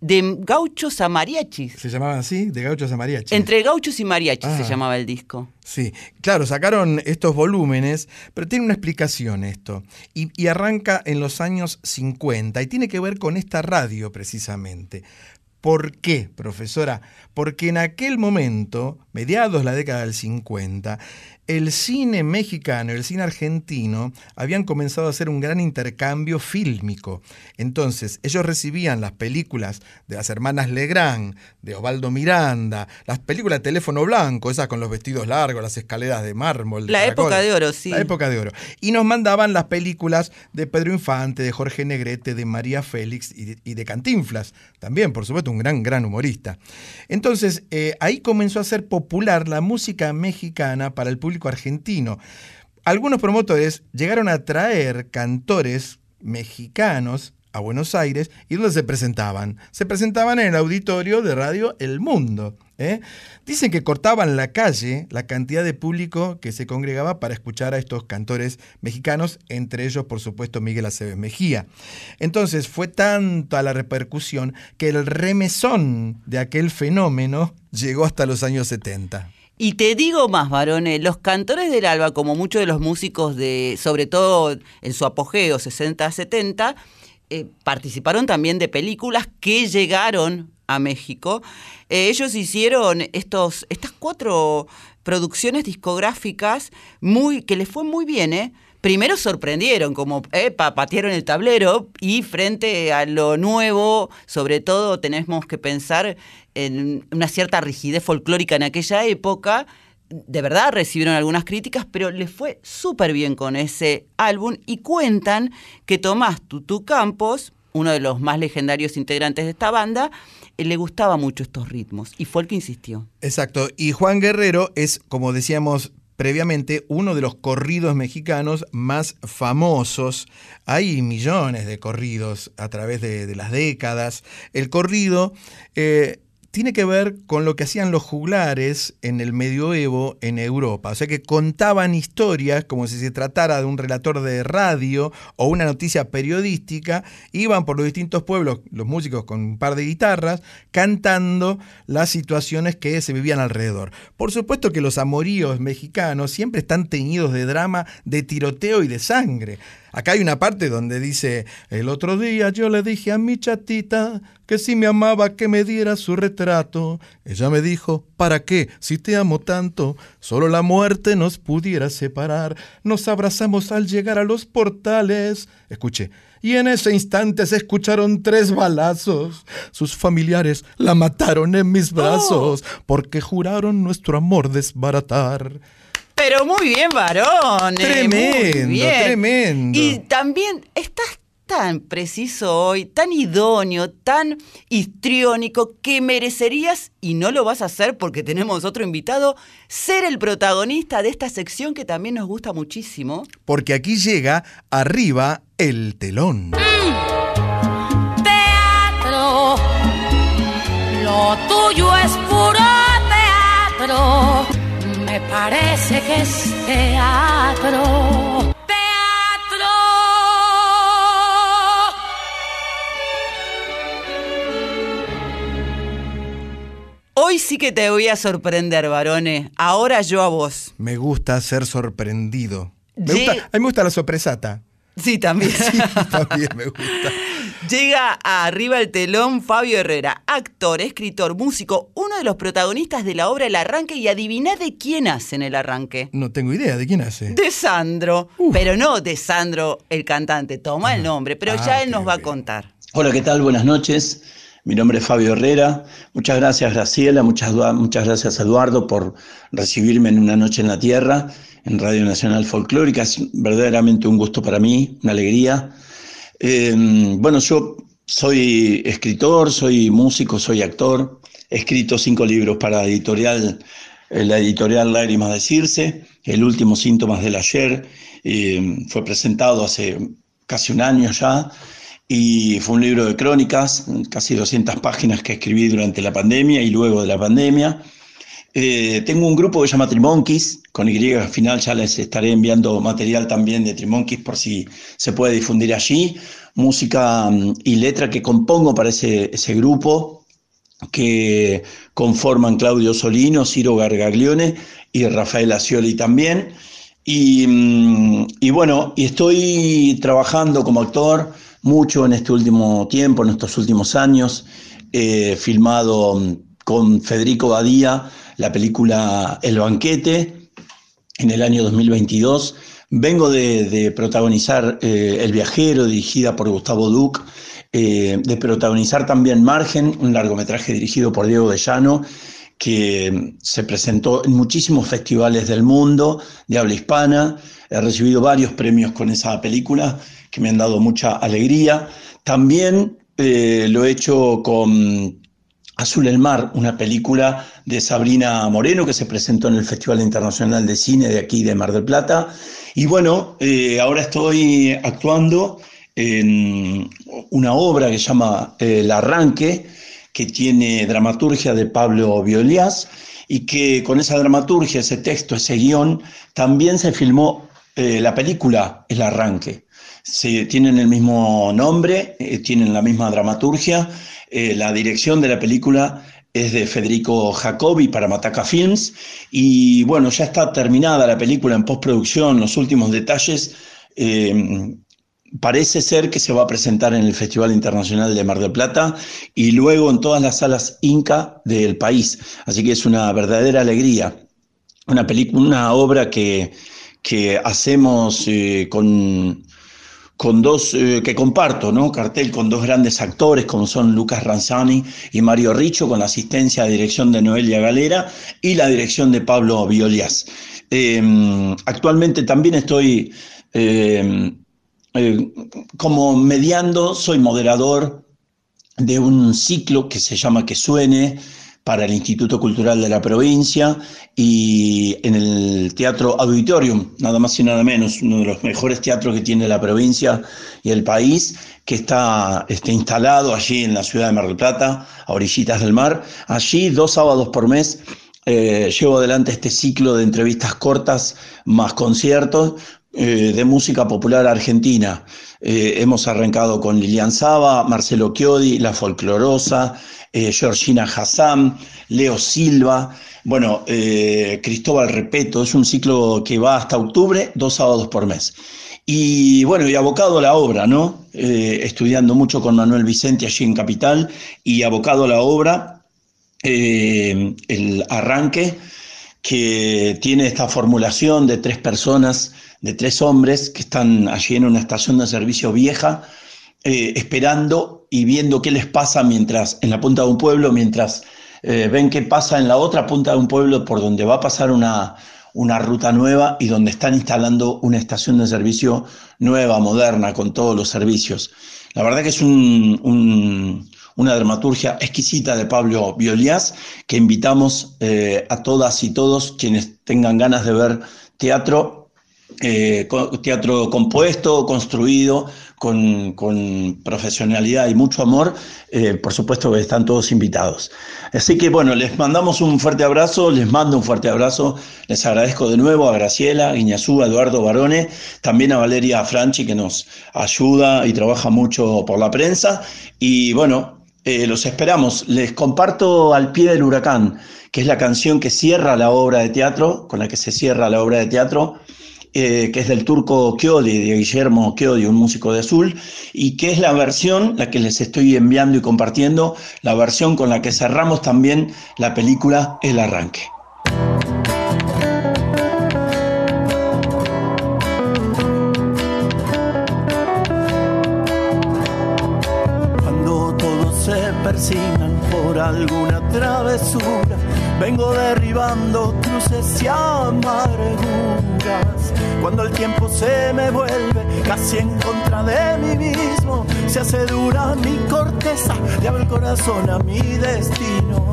de gauchos a mariachis. Se llamaban así, de gauchos a mariachis. Entre gauchos y mariachis se Ah. llamaba el disco. Sí, claro, sacaron estos volúmenes, pero tiene una explicación esto. Y, y arranca en los años 50 y tiene que ver con esta radio precisamente. ¿Por qué, profesora? Porque en aquel momento, mediados de la década del 50, el cine mexicano y el cine argentino habían comenzado a hacer un gran intercambio fílmico. Entonces, ellos recibían las películas de las hermanas Legrand, de Osvaldo Miranda, las películas de teléfono blanco, esas con los vestidos largos, las escaleras de mármol. de La caracol. época de oro, sí. La época de oro. Y nos mandaban las películas de Pedro Infante, de Jorge Negrete, de María Félix y de, y de Cantinflas. También, por supuesto, un gran, gran humorista. Entonces, eh, ahí comenzó a ser popular la música mexicana para el público argentino. Algunos promotores llegaron a traer cantores mexicanos a Buenos Aires y donde se presentaban. Se presentaban en el auditorio de Radio El Mundo. ¿eh? Dicen que cortaban la calle la cantidad de público que se congregaba para escuchar a estos cantores mexicanos, entre ellos, por supuesto, Miguel Aceves Mejía. Entonces fue tanta la repercusión que el remesón de aquel fenómeno llegó hasta los años 70. Y te digo más, varones, los cantores del alba, como muchos de los músicos de, sobre todo en su apogeo 60-70, eh, participaron también de películas que llegaron a México. Eh, ellos hicieron estos, estas cuatro producciones discográficas muy, que les fue muy bien, ¿eh? Primero sorprendieron, como pa- patearon el tablero y frente a lo nuevo, sobre todo tenemos que pensar una cierta rigidez folclórica en aquella época, de verdad recibieron algunas críticas, pero les fue súper bien con ese álbum y cuentan que Tomás Tutu Campos, uno de los más legendarios integrantes de esta banda, eh, le gustaba mucho estos ritmos y fue el que insistió. Exacto. Y Juan Guerrero es, como decíamos previamente, uno de los corridos mexicanos más famosos. Hay millones de corridos a través de, de las décadas. El corrido eh, tiene que ver con lo que hacían los juglares en el medioevo en Europa. O sea que contaban historias como si se tratara de un relator de radio o una noticia periodística. Iban por los distintos pueblos, los músicos con un par de guitarras, cantando las situaciones que se vivían alrededor. Por supuesto que los amoríos mexicanos siempre están teñidos de drama, de tiroteo y de sangre. Acá hay una parte donde dice, el otro día yo le dije a mi chatita que si me amaba que me diera su retrato. Ella me dijo, ¿para qué? Si te amo tanto, solo la muerte nos pudiera separar. Nos abrazamos al llegar a los portales. Escuche, y en ese instante se escucharon tres balazos. Sus familiares la mataron en mis brazos porque juraron nuestro amor desbaratar. Pero muy bien, varón. Tremendo, tremendo. Y también estás tan preciso hoy, tan idóneo, tan histriónico, que merecerías, y no lo vas a hacer porque tenemos otro invitado, ser el protagonista de esta sección que también nos gusta muchísimo. Porque aquí llega arriba el telón. teatro. Lo tuyo es puro teatro. Me parece que es teatro. Teatro. Hoy sí que te voy a sorprender, varones. Ahora yo a vos. Me gusta ser sorprendido. Me Ye- gusta- a mí me gusta la sorpresata. Sí, también. Sí, también me gusta. Llega a arriba el telón Fabio Herrera, actor, escritor, músico, uno de los protagonistas de la obra El Arranque y adivina de quién hace en El Arranque. No tengo idea de quién hace. De Sandro, pero no de Sandro el cantante, toma el nombre, pero Ah, ya él nos va a contar. Hola, ¿qué tal? Buenas noches. Mi nombre es Fabio Herrera. Muchas gracias, Graciela. Muchas, muchas gracias, Eduardo, por recibirme en una noche en la Tierra, en Radio Nacional Folclórica. Es verdaderamente un gusto para mí, una alegría. Eh, bueno, yo soy escritor, soy músico, soy actor. He escrito cinco libros para editorial, eh, la editorial Lágrimas de Circe. El último, Síntomas del Ayer, eh, fue presentado hace casi un año ya y fue un libro de crónicas, casi 200 páginas que escribí durante la pandemia y luego de la pandemia. Eh, tengo un grupo que se llama Trimonkeys, con Y al final ya les estaré enviando material también de Trimonkeys por si se puede difundir allí. Música mm, y letra que compongo para ese, ese grupo que conforman Claudio Solino, Ciro Gargaglione y Rafael Ascioli también. Y, mm, y bueno, y estoy trabajando como actor mucho en este último tiempo, en estos últimos años. He filmado mm, con Federico Badía la película El banquete en el año 2022. Vengo de, protagonizar eh, El viajero, dirigida por Gustavo Duc, eh, de protagonizar también Margen, un largometraje dirigido por Diego de Llano, que se presentó en muchísimos festivales del mundo de habla hispana. He recibido varios premios con esa película que me han dado mucha alegría. También eh, lo he hecho con Azul el Mar, una película de Sabrina Moreno que se presentó en el Festival Internacional de Cine de aquí de Mar del Plata. Y bueno, eh, ahora estoy actuando en una obra que se llama eh, El Arranque, que tiene dramaturgia de Pablo Violías y que con esa dramaturgia, ese texto, ese guion, también se filmó la película El Arranque. Se, tienen el mismo nombre, eh, tienen la misma dramaturgia. Eh, la dirección de la película es de Federico Jacobi para Mataca Films. Y bueno, ya está terminada la película en postproducción, los últimos detalles. eh, parece ser que se va a presentar en el Festival Internacional de Mar del Plata y luego en todas las salas Inca del país. Así que es una verdadera alegría. Una película, una obra que, que hacemos eh, con, con dos, eh, que comparto, ¿no? Cartel con dos grandes actores como son Lucas Ranzani y Mario Richo, con la asistencia de dirección de Noelia Galera y la dirección de Pablo Violias. Eh, actualmente también estoy eh, eh, como mediando, soy moderador de un ciclo que se llama Que Suene para el Instituto Cultural de la provincia y en el Teatro Auditorium, nada más y nada menos, uno de los mejores teatros que tiene la provincia y el país, que está, está instalado allí en la ciudad de Mar del Plata, a orillitas del mar. Allí dos sábados por mes eh, llevo adelante este ciclo de entrevistas cortas más conciertos eh, de música popular argentina. Eh, hemos arrancado con Lilian Saba, Marcelo Chiodi, La Folclorosa, eh, Georgina Hassan, Leo Silva, bueno, Cristóbal Repeto. Es un ciclo que va hasta octubre, dos sábados por mes. Y bueno, y abocado a la obra, ¿no? Estudiando mucho con Manuel Vicente allí en Capital y abocado a la obra, el arranque que tiene esta formulación de tres personas, de tres hombres que están allí en una estación de servicio vieja, eh, esperando y viendo qué les pasa mientras, en la punta de un pueblo, mientras eh, ven qué pasa en la otra punta de un pueblo por donde va a pasar una, una ruta nueva y donde están instalando una estación de servicio nueva, moderna, con todos los servicios. La verdad que es un, un, una dramaturgia exquisita de Pablo Violías que invitamos eh, a todas y todos quienes tengan ganas de ver teatro, eh, teatro compuesto, construido, con, profesionalidad y mucho amor, eh, por supuesto que están todos invitados. Así que bueno, les mandamos un fuerte abrazo, les mando un fuerte abrazo, les agradezco de nuevo a Graciela, Guiñazú, a Eduardo Barone, también a Valeria Franchi que nos ayuda y trabaja mucho por la prensa y bueno, eh, los esperamos. Les comparto Al pie del huracán, que es la canción que cierra la obra de teatro, con la que se cierra la obra de teatro, eh, que es del turco Chiodi, de Guillermo Chiodi, un músico de azul, y que es la versión, la que les estoy enviando y compartiendo, la versión con la que cerramos también la película El Arranque. Cuando todos se persignan por alguna travesura, vengo derribando cruces y amarguras. Cuando el tiempo se me vuelve casi en contra de mí mismo, se hace dura mi corteza, llama el corazón a mi destino.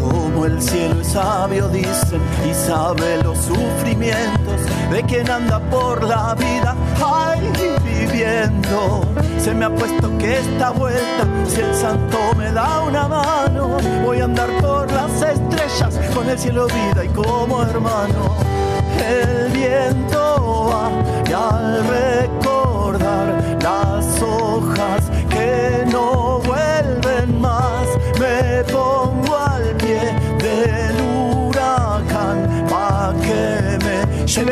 Como el cielo es sabio, dicen, y sabe los sufrimientos de quien anda por la vida, ay, viviendo. Se me ha puesto que esta vuelta, si el santo me da una mano, voy a andar por las estrellas con el cielo vida y como hermano. El viento va y al recordar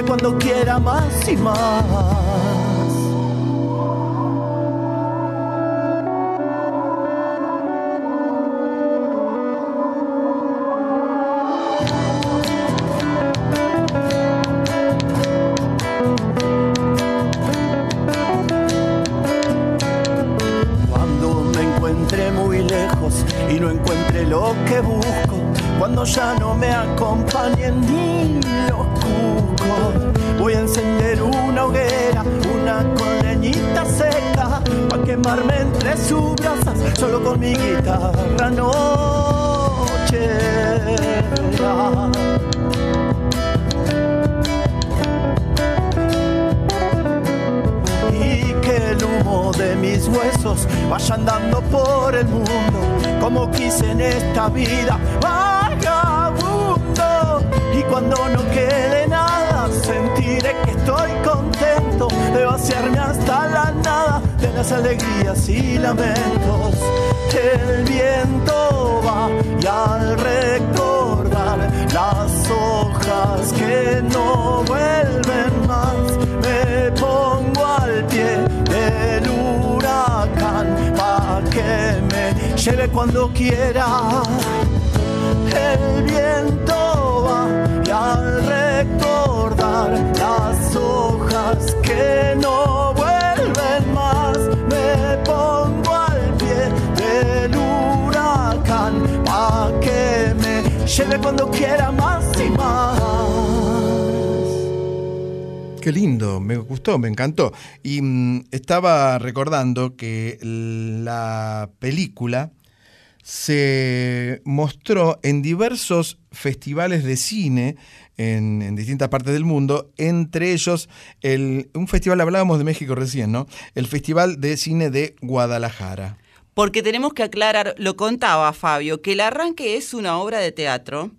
cuando quiera más y más. Cuando me encuentre muy lejos y no encuentre lo que busco, cuando ya no me acompañen ni los voy a encender una hoguera, una con leñita seca, pa' quemarme entre sus brasas, solo con mi guitarra nochera. de mis huesos vaya andando por el mundo como quise en esta vida vagabundo y cuando no quede nada sentiré que estoy contento de vaciarme hasta la nada de las alegrías y lamentos. El viento va y al recordar las hojas que no vuelven más me pongo al pie del huracán pa' que me lleve cuando quiera. El viento va y al recordar las hojas que no vuelven más me pongo al pie del huracán pa' que me lleve cuando quiera más y más Qué lindo, me gustó, me encantó. Y mm, estaba recordando que la película se mostró en diversos festivales de cine en, distintas partes del mundo, entre ellos el, un festival, hablábamos de México recién, ¿no? El Festival de Cine de Guadalajara. Porque tenemos que aclarar, lo contaba Fabio, que el arranque es una obra de teatro,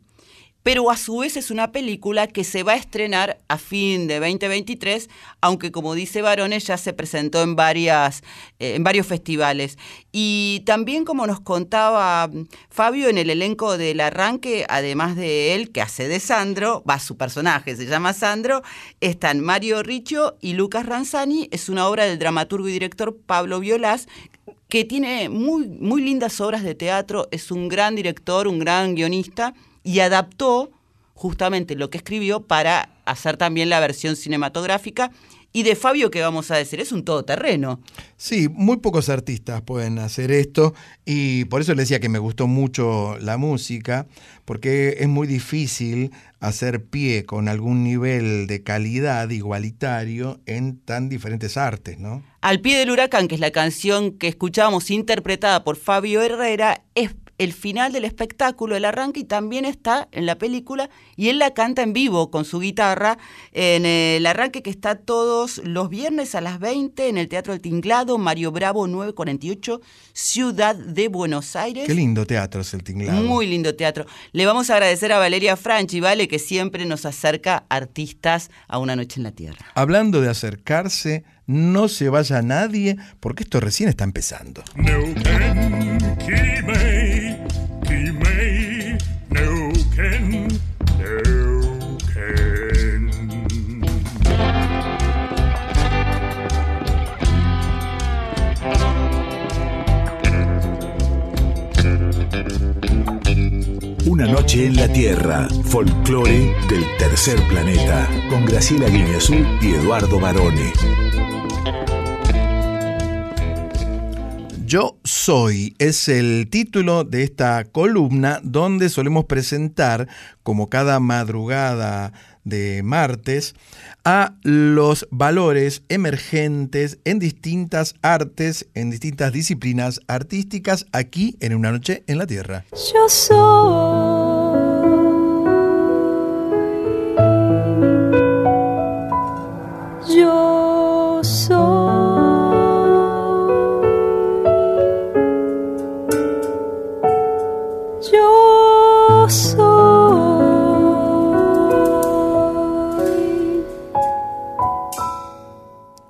pero a su vez es una película que se va a estrenar a fin de 2023, aunque como dice Barones ya se presentó en, varias, eh, en varios festivales. Y también como nos contaba mm, Fabio en el elenco del arranque, además de él, que hace de Sandro, va su personaje, se llama Sandro, están Mario Riccio y Lucas Ranzani, es una obra del dramaturgo y director Pablo Violás, que tiene muy, muy lindas obras de teatro, es un gran director, un gran guionista, y adaptó justamente lo que escribió para hacer también la versión cinematográfica. Y de Fabio, ¿qué vamos a decir? Es un todoterreno. Sí, muy pocos artistas pueden hacer esto y por eso le decía que me gustó mucho la música, porque es muy difícil hacer pie con algún nivel de calidad igualitario en tan diferentes artes, ¿no? Al pie del huracán, que es la canción que escuchábamos interpretada por Fabio Herrera, es el final del espectáculo, el arranque, y también está en la película, y él la canta en vivo con su guitarra, en el arranque que está todos los viernes a las 20 en el Teatro del Tinglado, Mario Bravo 948, Ciudad de Buenos Aires. Qué lindo teatro es el Tinglado. Muy lindo teatro. Le vamos a agradecer a Valeria Franchi, ¿vale? Que siempre nos acerca artistas a una noche en la tierra. Hablando de acercarse, no se vaya nadie, porque esto recién está empezando. Neuquén, Una noche en la Tierra, folclore del tercer planeta, con Graciela Guineazú y Eduardo Barone. Yo soy es el título de esta columna donde solemos presentar, como cada madrugada de martes, a los valores emergentes en distintas artes, en distintas disciplinas artísticas, aquí en Una Noche en la Tierra. Yo soy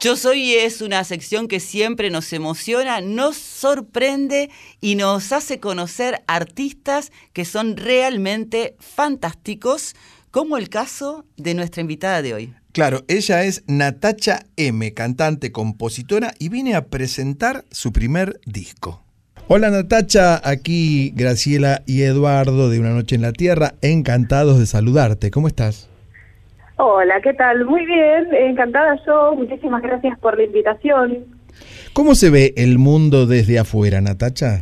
Yo Soy es una sección que siempre nos emociona, nos sorprende y nos hace conocer artistas que son realmente fantásticos, como el caso de nuestra invitada de hoy. Claro, ella es Natacha M, cantante, compositora y viene a presentar su primer disco. Hola Natacha, aquí Graciela y Eduardo de Una Noche en la Tierra, encantados de saludarte. ¿Cómo estás? Hola, ¿qué tal? Muy bien, encantada yo. Muchísimas gracias por la invitación. ¿Cómo se ve el mundo desde afuera, Natacha?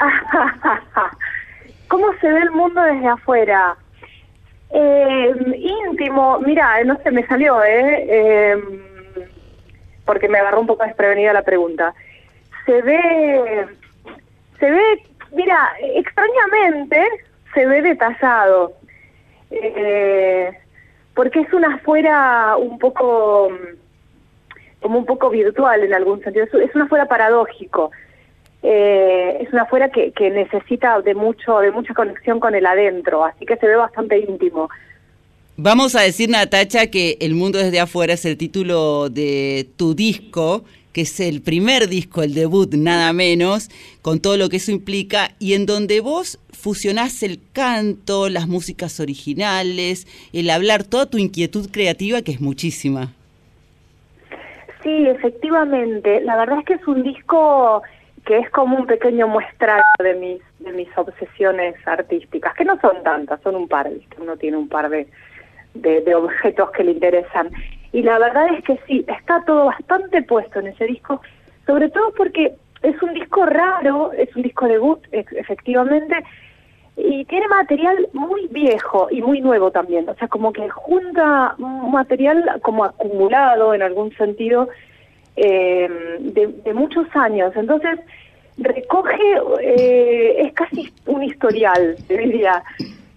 ¿Cómo se ve el mundo desde afuera? Eh, íntimo, mira, no se me salió, ¿eh? Eh, Porque me agarró un poco desprevenida la pregunta. Se ve, se ve, mira, extrañamente se ve detallado. Eh, porque es una afuera un poco como un poco virtual en algún sentido, es- una afuera paradójico. Eh, es una afuera que, que necesita de mucho de mucha conexión con el adentro, así que se ve bastante íntimo. Vamos a decir, Natacha, que El Mundo desde afuera es el título de tu disco, que es el primer disco, el debut, nada menos, con todo lo que eso implica, y en donde vos fusionás el canto, las músicas originales, el hablar, toda tu inquietud creativa, que es muchísima. Sí, efectivamente. La verdad es que es un disco que es como un pequeño muestrario de mis de mis obsesiones artísticas, que no son tantas, son un par. ¿viste? Uno tiene un par de, de, de objetos que le interesan. Y la verdad es que sí, está todo bastante puesto en ese disco, sobre todo porque es un disco raro, es un disco debut, ex- efectivamente, y tiene material muy viejo y muy nuevo también, o sea, como que junta un material como acumulado en algún sentido eh, de, de muchos años. Entonces, recoge, eh, es casi un historial, diría.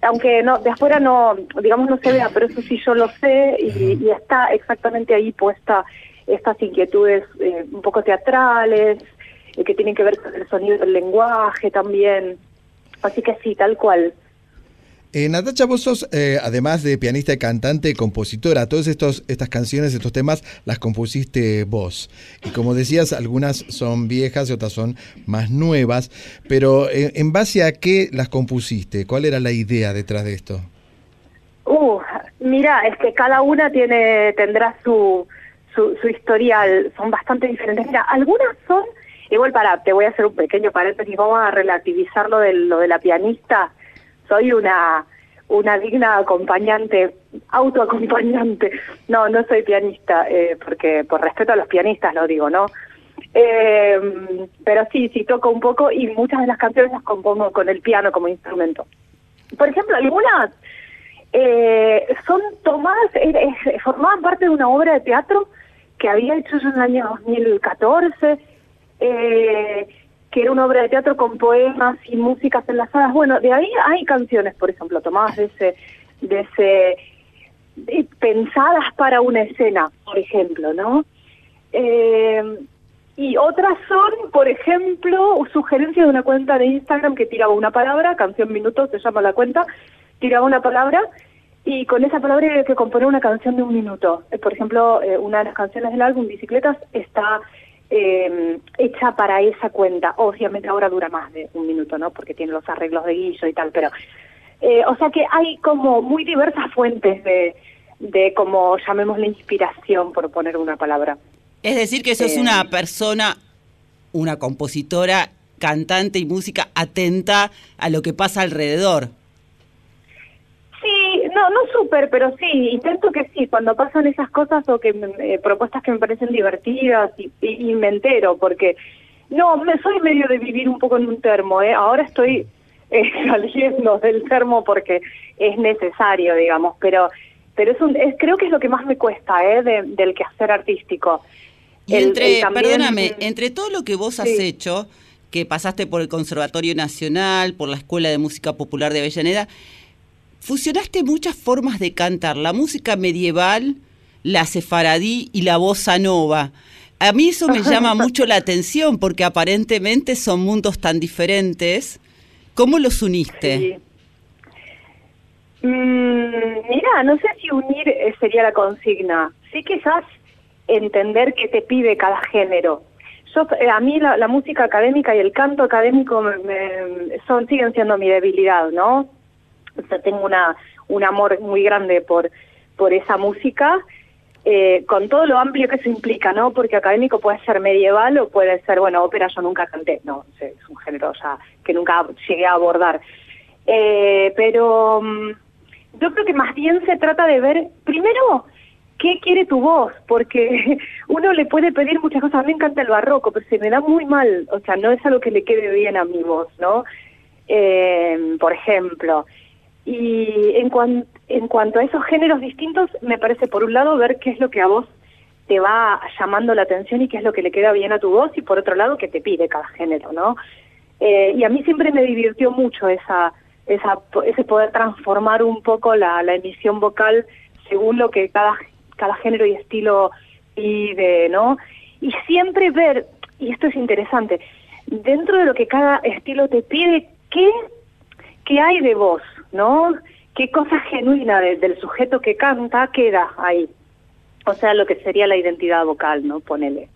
Aunque no, de afuera no, digamos, no se vea, pero eso sí yo lo sé y, y está exactamente ahí puesta estas inquietudes eh, un poco teatrales, eh, que tienen que ver con el sonido del lenguaje también. Así que sí, tal cual. Eh, Natacha, vos sos, eh, además de pianista y cantante, compositora. Todas estas canciones, estos temas, las compusiste vos. Y como decías, algunas son viejas y otras son más nuevas. Pero eh, ¿en base a qué las compusiste? ¿Cuál era la idea detrás de esto? Uh, mira, es que cada una tiene tendrá su, su, su historial, son bastante diferentes. Mira, algunas son, igual para, te voy a hacer un pequeño paréntesis, vamos a relativizar lo de, lo de la pianista. Soy una una digna acompañante, autoacompañante. No, no soy pianista, eh, porque por respeto a los pianistas lo digo, ¿no? Eh, pero sí, sí toco un poco y muchas de las canciones las compongo con el piano como instrumento. Por ejemplo, algunas eh, son tomadas, formaban parte de una obra de teatro que había hecho yo en el año 2014, eh, que era una obra de teatro con poemas y músicas enlazadas. Bueno, de ahí hay canciones, por ejemplo, tomadas de ese, de ese, de- pensadas para una escena, por ejemplo, ¿no? Eh, y otras son, por ejemplo, sugerencias de una cuenta de Instagram que tiraba una palabra, canción minuto se llama la cuenta, tiraba una palabra y con esa palabra había que componer una canción de un minuto. Eh, Por ejemplo, eh, una de las canciones del álbum Bicicletas está eh, hecha para esa cuenta. Obviamente ahora dura más de un minuto, ¿no? Porque tiene los arreglos de guillo y tal, pero... eh, o sea que hay como muy diversas fuentes de, de como llamemos la inspiración, por poner una palabra. Es decir, que sos Eh, una persona, una compositora, cantante y música atenta a lo que pasa alrededor. No, no súper, pero sí, intento que sí, cuando pasan esas cosas o que eh, propuestas que me parecen divertidas y, y- y me entero, porque no, me soy medio de vivir un poco en un termo, ¿eh? ahora estoy eh, saliendo del termo porque es necesario, digamos, pero pero es un, es, creo que es lo que más me cuesta ¿eh? de- del quehacer artístico. Y El- entre, el también- perdóname, entre todo lo que vos has hecho, que pasaste por el Conservatorio Nacional, por la Escuela de Música Popular de Avellaneda, fusionaste muchas formas de cantar, la música medieval, la sefaradí y la bossa nova. A mí eso me llama mucho la atención porque aparentemente son mundos tan diferentes ¿Cómo los uniste? Sí. Mm, mira, no sé si unir eh, sería la consigna. Sí quizás entender qué te pide cada género. Yo, eh, a mí la, la música académica y el canto académico me- me- son siguen siendo mi debilidad, ¿no? O sea, tengo una un amor muy grande por por esa música, eh, con todo lo amplio que eso implica, ¿no? Porque académico puede ser medieval o puede ser, bueno, ópera yo nunca canté, no, es un género ya que nunca llegué a abordar. Eh, pero mm, yo creo que más bien se trata de ver, primero, qué quiere tu voz, porque uno le puede pedir muchas cosas. A mí me encanta el barroco, pero se me da muy mal, o sea, no es algo que le quede bien a mi voz, ¿no? Eh, por ejemplo. Y en, cuan- en cuanto a esos géneros distintos, me parece, por un lado, ver qué es lo que a vos te va llamando la atención y qué es lo que le queda bien a tu voz, y por otro lado, qué te pide cada género, ¿no? Eh, y a mí siempre me divirtió mucho esa, esa, ese poder transformar un poco la, la emisión vocal según lo que cada, cada género y estilo pide, ¿no? Y siempre ver, y esto es interesante, dentro de lo que cada estilo te pide, ¿qué, qué hay de vos, no? ¿Qué cosa genuina de- del sujeto que canta queda ahí? O sea, lo que sería la identidad vocal, ¿no? Ponele.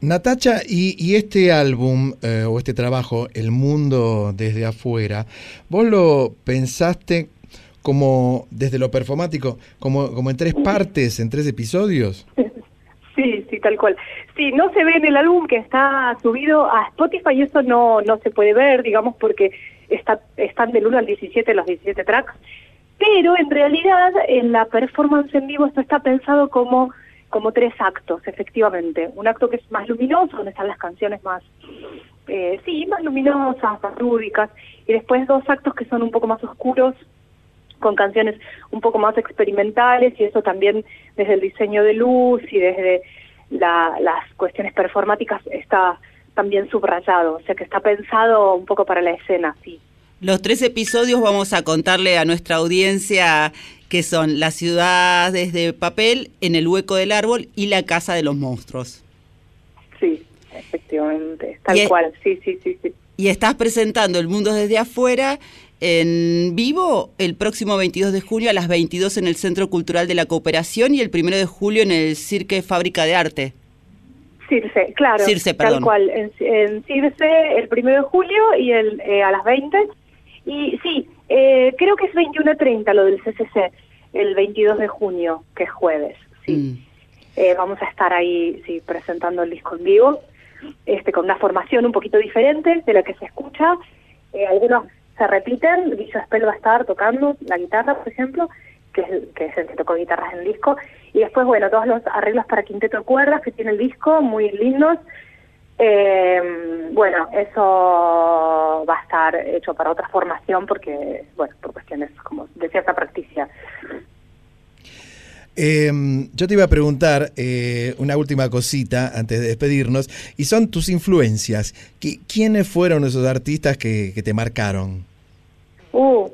Natacha, y, y este álbum eh, o este trabajo, El Mundo desde afuera, ¿vos lo pensaste como desde lo performático, como, como en tres partes, en tres episodios? Sí, sí, tal cual. Sí, no se ve en el álbum que está subido a Spotify y eso no, no se puede ver, digamos, porque está, están del 1 al 17 los 17 tracks. Pero en realidad en la performance en vivo esto está pensado como, como tres actos, efectivamente. Un acto que es más luminoso, donde están las canciones más, eh, sí, más luminosas, más lúdicas, y después dos actos que son un poco más oscuros, con canciones un poco más experimentales y eso también desde el diseño de luz y desde la- las cuestiones performáticas está también subrayado, o sea que está pensado un poco para la escena, sí. Los tres episodios vamos a contarle a nuestra audiencia que son La ciudad desde papel, En el hueco del árbol y La casa de los monstruos. Sí, efectivamente, tal Y cual, sí, sí, sí, sí. Y estás presentando El Mundo desde afuera en vivo el próximo 22 de junio a las 22 en el Centro Cultural de la Cooperación y el 1 de julio en el Cirque Fábrica de Arte. Circe, claro, Circe, tal cual, en, en Circe el primero de julio y el eh, a las 20. Y sí, eh, creo que es 21.30 lo del CCC, el 22 de junio, que es jueves, sí. Eh, vamos a estar ahí, sí, presentando el disco en vivo, este con una formación un poquito diferente de la que se escucha. Eh, algunos se repiten, Guillo Spell va a estar tocando la guitarra, por ejemplo, que es, el- que es el que tocó guitarras en el disco. Y después, bueno, todos los arreglos para quinteto de cuerdas que tiene el disco, muy lindos. Eh, bueno, eso va a estar hecho para otra formación porque, bueno, por cuestiones como de cierta practicidad. Eh, yo te iba a preguntar eh, una última cosita antes de despedirnos, y son tus influencias. ¿Qui- ¿Quiénes fueron esos artistas que, que te marcaron? Uh,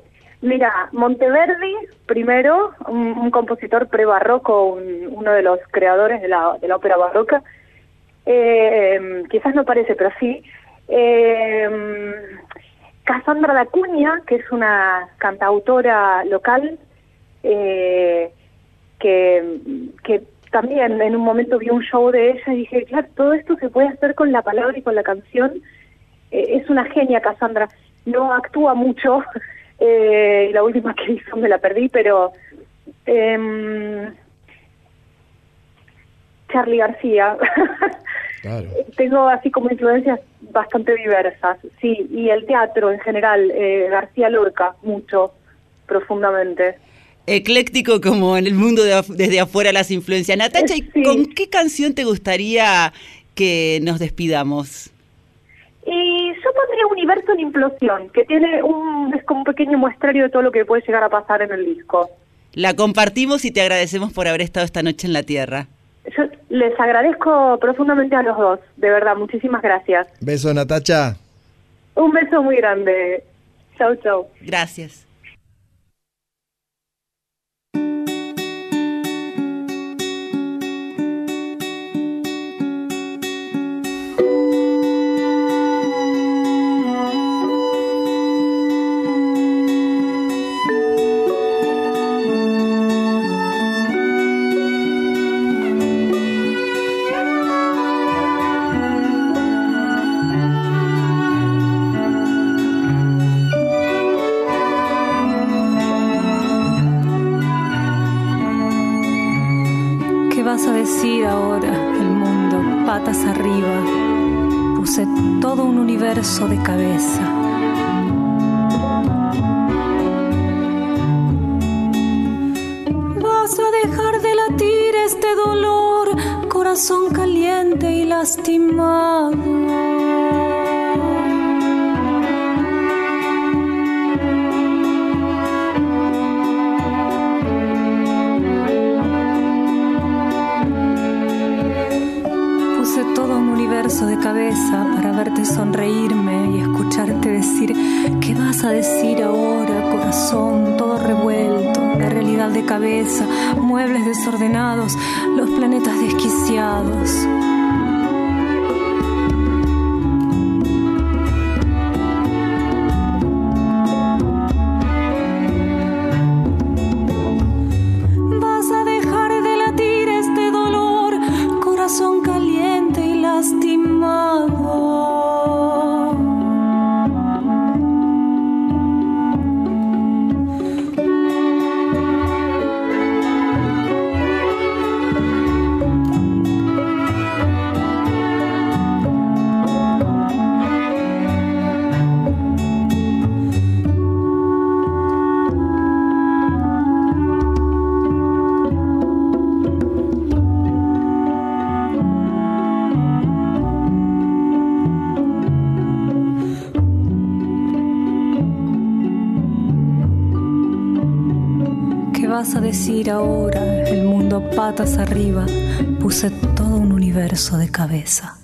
mira, Monteverdi, primero, un, un compositor prebarroco, un- uno de los creadores de la, de la ópera barroca. Eh, quizás no parece, pero sí. Eh, Cassandra D'Acuña, que es una cantautora local, eh, que, también en un momento vi un show de ella y dije, claro, todo esto se puede hacer con la palabra y con la canción. Eh, es una genia Cassandra, no actúa mucho, eh, y la última que hizo me la perdí, pero em, Charlie García. Tengo así como influencias bastante diversas, sí, y el teatro en general, eh, García Lorca, mucho, profundamente. Ecléctico como en el mundo de af- desde afuera las influencias. Natacha, ¿y ¿con qué canción te gustaría que nos despidamos? Y yo pondría Universo en Implosión, que tiene un, es como un pequeño muestrario de todo lo que puede llegar a pasar en el disco. La compartimos y te agradecemos por haber estado esta noche en la Tierra. Yo les agradezco profundamente a los dos, de verdad, muchísimas gracias. Beso, Natacha. Un beso muy grande. Chau, chau. Gracias. Decir ahora? El mundo patas arriba. Puse todo un universo de cabeza.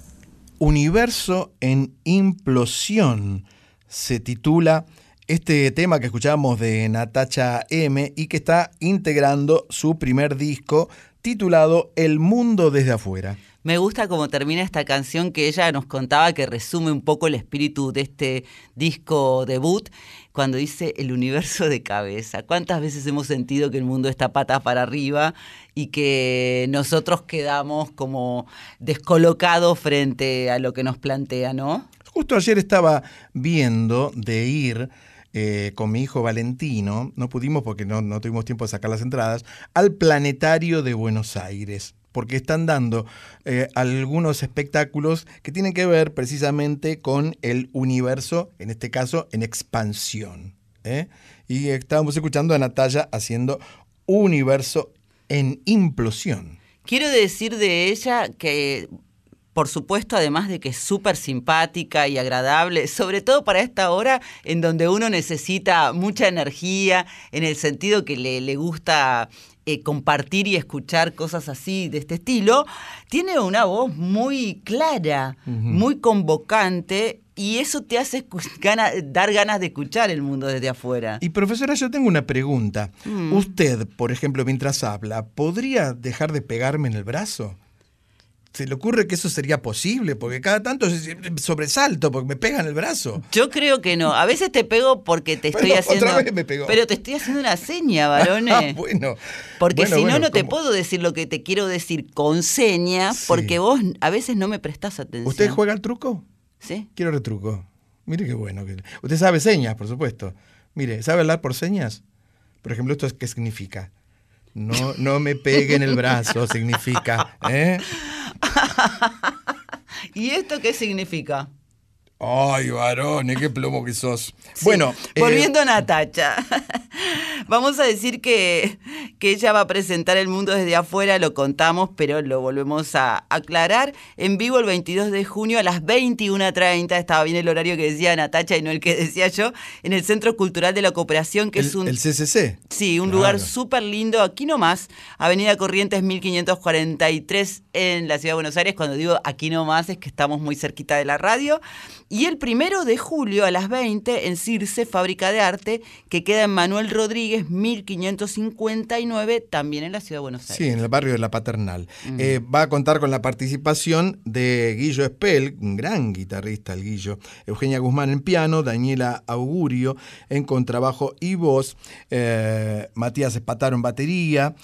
Universo en implosión se titula este tema que escuchamos de Natacha M y que está integrando su primer disco titulado El mundo desde afuera. Me gusta cómo termina esta canción que ella nos contaba que resume un poco el espíritu de este disco debut cuando dice el universo de cabeza. ¿Cuántas veces hemos sentido que el mundo está patas para arriba y que nosotros quedamos como descolocados frente a lo que nos plantea, ¿no? Justo ayer estaba viendo de ir eh, con mi hijo Valentino, no pudimos porque no, no tuvimos tiempo de sacar las entradas, al Planetario de Buenos Aires, porque están dando eh, algunos espectáculos que tienen que ver precisamente con el universo, en este caso en expansión. ¿eh? Y estábamos escuchando a Natalia haciendo universo en implosión. Quiero decir de ella que, por supuesto, además de que es súper simpática y agradable, sobre todo para esta hora en donde uno necesita mucha energía, en el sentido que le, le gusta eh, compartir y escuchar cosas así de este estilo, tiene una voz muy clara, muy convocante. Y eso te hace gana- dar ganas de escuchar el mundo desde afuera. Y profesora, yo tengo una pregunta. Mm. Usted, por ejemplo, mientras habla, ¿podría dejar de pegarme en el brazo? ¿Se le ocurre que eso sería posible? Porque cada tanto sobresalto porque me pega en el brazo. Yo creo que no. A veces te pego porque te estoy Bueno, haciendo. otra vez me pegó. Pero te estoy haciendo una seña, varones. bueno. Porque Bueno, si bueno, no, no te puedo decir lo que te quiero decir con seña, porque vos a veces no me prestás atención. ¿Usted juega al truco? Sí. Quiero retruco. Mire qué bueno. Usted sabe señas, por supuesto. Mire, ¿sabe hablar por señas? Por ejemplo, ¿esto es qué significa? No, no me pegue en el brazo, significa. ¿eh? ¿Y esto qué significa? Ay, varones, qué plomo que sos. Bueno, eh, Volviendo a Natacha. Vamos a decir que, que ella va a presentar el mundo desde afuera, lo contamos, pero lo volvemos a aclarar. En vivo el 22 de junio a las 21.30, estaba bien el horario que decía Natacha y no el que decía yo, en el Centro Cultural de la Cooperación, que el, es un... el CCC. Sí, un Claro. lugar súper lindo, aquí nomás, Avenida Corrientes 1543 en la Ciudad de Buenos Aires. Cuando digo aquí nomás es que estamos muy cerquita de la radio. Y el primero de julio a las 20 en Circe, Fábrica de Arte, que queda en Manuel Rodríguez 1559, también en la Ciudad de Buenos Aires. Sí, en el barrio de La Paternal. Mm. Eh, va a contar con la participación de Guillo Espel, un gran guitarrista el Guillo, Eugenia Guzmán en piano, Daniela Augurio en contrabajo y voz, eh, Matías Espataro en batería,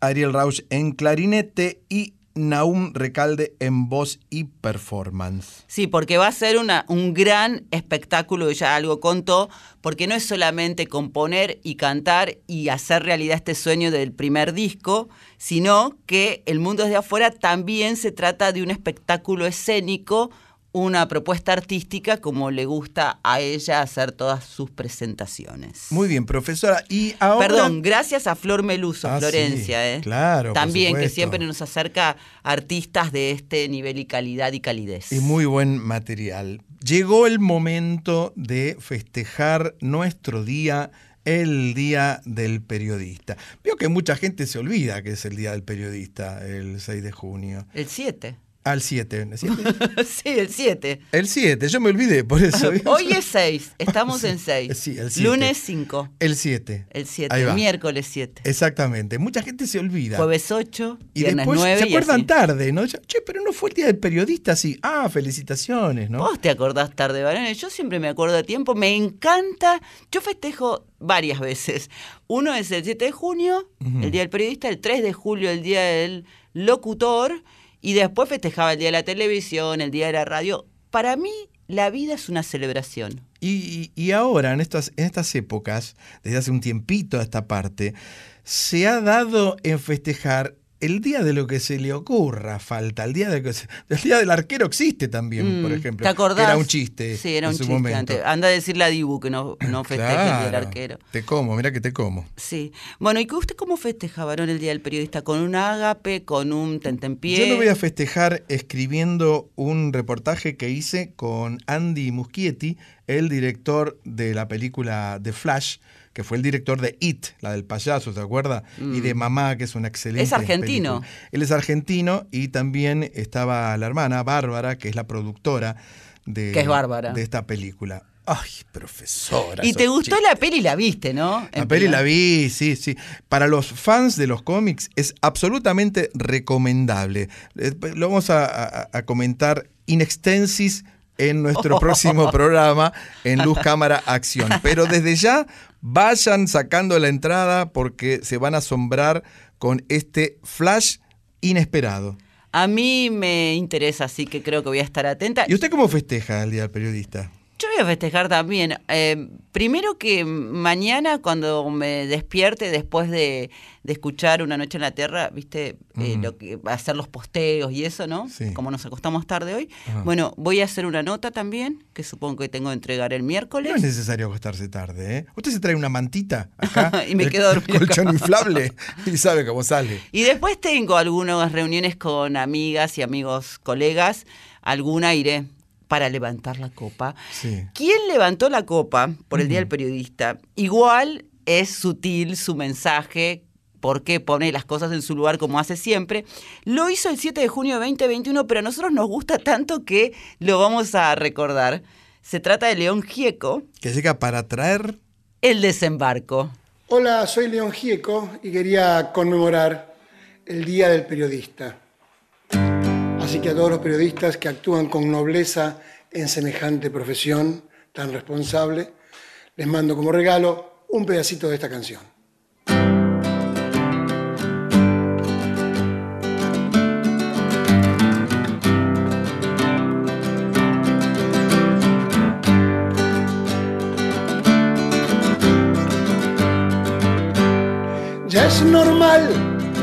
Ariel Rauch en clarinete y Naum Recalde en voz y performance. Sí, porque va a ser una, un gran espectáculo, ya algo contó, porque no es solamente componer y cantar y hacer realidad este sueño del primer disco, sino que El Mundo desde afuera también se trata de un espectáculo escénico una propuesta artística como le gusta a ella hacer todas sus presentaciones. Muy bien, profesora. Y ahora... Perdón, gracias a Flor Meluso, Ah, Florencia, sí, ¿eh? claro, por También que siempre nos acerca artistas de este nivel y calidad y calidez. Y muy buen material. Llegó el momento de festejar nuestro día, el Día del Periodista. Veo que mucha gente se olvida que es el Día del Periodista, el 6 de junio. El 7. Al 7. ¿el 7? sí, el 7. El 7, yo me olvidé por eso. Hoy es 6, estamos en 6. Sí, el 7. Lunes 5. El 7. El 7, Ahí va. miércoles 7. Exactamente. Mucha gente se olvida. Jueves 8, y viernes después 9 se y acuerdan así. tarde, ¿no? Che, pero no fue el día del periodista, sí. Ah, felicitaciones, ¿no? Vos te acordás tarde, varones. Yo siempre me acuerdo a tiempo. Me encanta. Yo festejo varias veces. Uno es el 7 de junio, Ujú. el Día del Periodista. El 3 de julio, el Día del Locutor. Y después festejaba el Día de la Televisión, el Día de la Radio. Para mí, la vida es una celebración. Y, y- ahora, en estas, en estas épocas, desde hace un tiempito a esta parte, se ha dado en festejar el día de lo que se le ocurra, falta. El día, de que se- el día del arquero existe también, por Mm, ejemplo. ¿Te acordás? que Era un chiste. Sí, era en un su chiste momento. antes. Anda a decirle a Dibu que no, no festeje el Día del. Arquero. Te como, mira que te como. Sí. Bueno, ¿y usted cómo festeja, varón, el Día del Periodista? ¿Con un ágape, con un tentempié? Yo lo voy a festejar escribiendo un reportaje que hice con Andy Muschietti, el director de la película The Flash, que fue el director de It, la del payaso, ¿se acuerda? Y de Mm. Mamá, que es una excelente. Es argentino. película. Él es argentino y también estaba la hermana Bárbara, que es la productora de, Que es Bárbara. de esta película. Ay, profesora. Y te gustó la peli y la viste, ¿no? La peli la vi, sí, sí. Para los fans de los cómics es absolutamente recomendable. Eh, Lo vamos a, a- a comentar in extensis en nuestro próximo programa en Luz Cámara Acción. Pero desde ya vayan sacando la entrada porque se van a asombrar con este flash inesperado. A mí me interesa, así que creo que voy a estar atenta. ¿Y usted cómo festeja el Día del Periodista? Yo voy a festejar también. Eh, primero que mañana cuando me despierte después de, de escuchar Una Noche en la Tierra, viste, Eh, Mm. lo que hacer los posteos y eso, ¿no? Sí. Como nos acostamos tarde hoy. Ajá. Bueno, voy a hacer una nota también, que supongo que tengo que entregar el miércoles. No es necesario acostarse tarde, ¿eh? Usted se trae una mantita acá, Y me quedo el dormida colchón inflable y sabe cómo sale. Y después tengo algunas reuniones con amigas y amigos, colegas. Alguna iré para levantar la copa. Sí. ¿Quién levantó la copa por el Día del Periodista? Igual es sutil su mensaje, porque pone las cosas en su lugar como hace siempre. Lo hizo el 7 de junio de 2021, pero a nosotros nos gusta tanto que lo vamos a recordar. Se trata de León Gieco, Que llega para traer el desembarco. Hola, soy León Gieco y quería conmemorar el Día del Periodista. Así que a todos los periodistas que actúan con nobleza en semejante profesión tan responsable, les mando como regalo un pedacito de esta canción. Ya es normal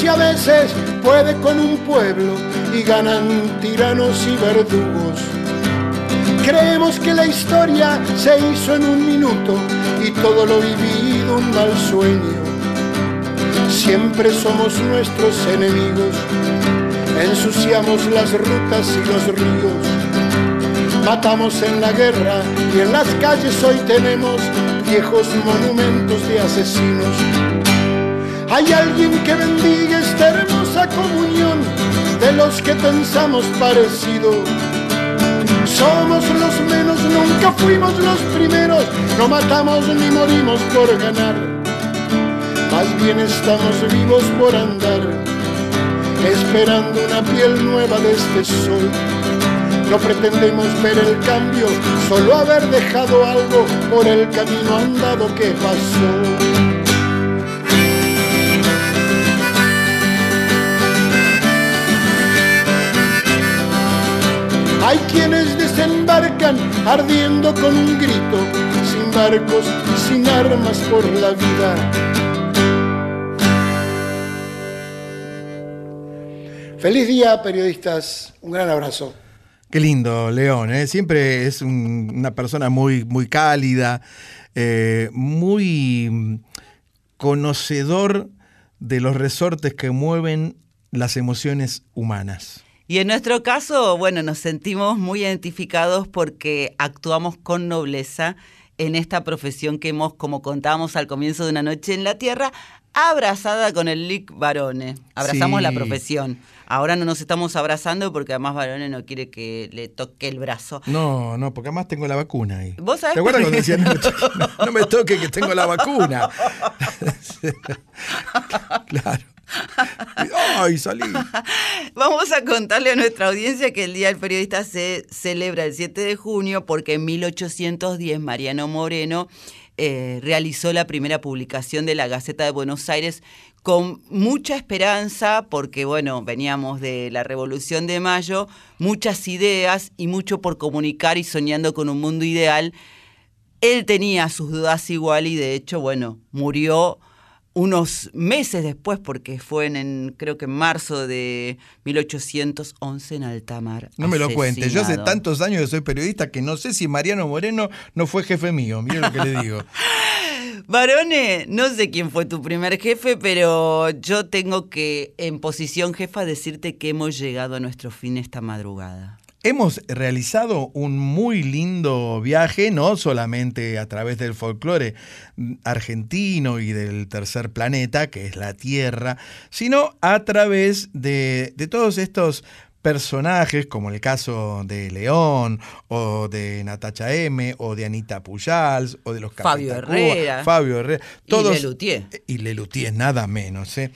Ignorancia a veces puede con un pueblo y ganan tiranos y verdugos. Creemos que la historia se hizo en un minuto y todo lo vivido un mal sueño. Siempre somos nuestros enemigos. ensuciamos las rutas y los ríos, matamos en la guerra y en las calles hoy tenemos viejos monumentos de asesinos. Hay alguien que bendiga esta hermosa comunión de los que pensamos parecido. Somos los menos, nunca fuimos los primeros, no matamos ni morimos por ganar. Más bien estamos vivos por andar, esperando una piel nueva de este sol. No pretendemos ver el cambio, solo haber dejado algo por el camino andado que pasó. Hay quienes desembarcan ardiendo con un grito, sin barcos, sin armas por la vida. Feliz día, periodistas. Un gran abrazo. Qué lindo, León. ¿eh? Siempre es un- una persona muy, muy cálida, eh, muy mm, conocedor de los resortes que mueven las emociones humanas. Y en nuestro caso, bueno, nos sentimos muy identificados porque actuamos con nobleza en esta profesión que hemos, como contábamos al comienzo de una noche en la Tierra, abrazada con el Lic Barone. Abrazamos Sí. la profesión. Ahora no nos estamos abrazando porque además Barone no quiere que le toque el brazo. No, no, porque además tengo la vacuna ahí. ¿Vos sabés ¿Te acuerdas cuando decían, no, no- no me toque que tengo la vacuna? claro. ¡Ay, salí! Vamos a contarle a nuestra audiencia que el Día del Periodista se celebra el 7 de junio porque en 1810 Mariano Moreno eh, realizó la primera publicación de la Gaceta de Buenos Aires con mucha esperanza porque, bueno, veníamos de la Revolución de Mayo, muchas ideas y mucho por comunicar y soñando con un mundo ideal. Él tenía sus dudas igual y de hecho, bueno, murió unos meses después, porque fue en, en, creo que en marzo de 1811 en Altamar. No me lo cuentes. Yo hace tantos años que soy periodista que no sé si Mariano Moreno no fue jefe mío. Mira lo que le digo. Varone, no sé quién fue tu primer jefe, pero yo tengo que, en posición jefa, decirte que hemos llegado a nuestro fin esta madrugada. Hemos realizado un muy lindo viaje, no solamente a través del folclore argentino y del tercer planeta, que es la Tierra, sino a través de, de todos estos personajes, como el caso de León, o de Natacha M, o de Anita Pujals, o de los Fabio Herrera. Fabio Herrera. Y Todos, Lelutier. Y Lelutier, nada menos. ¿eh?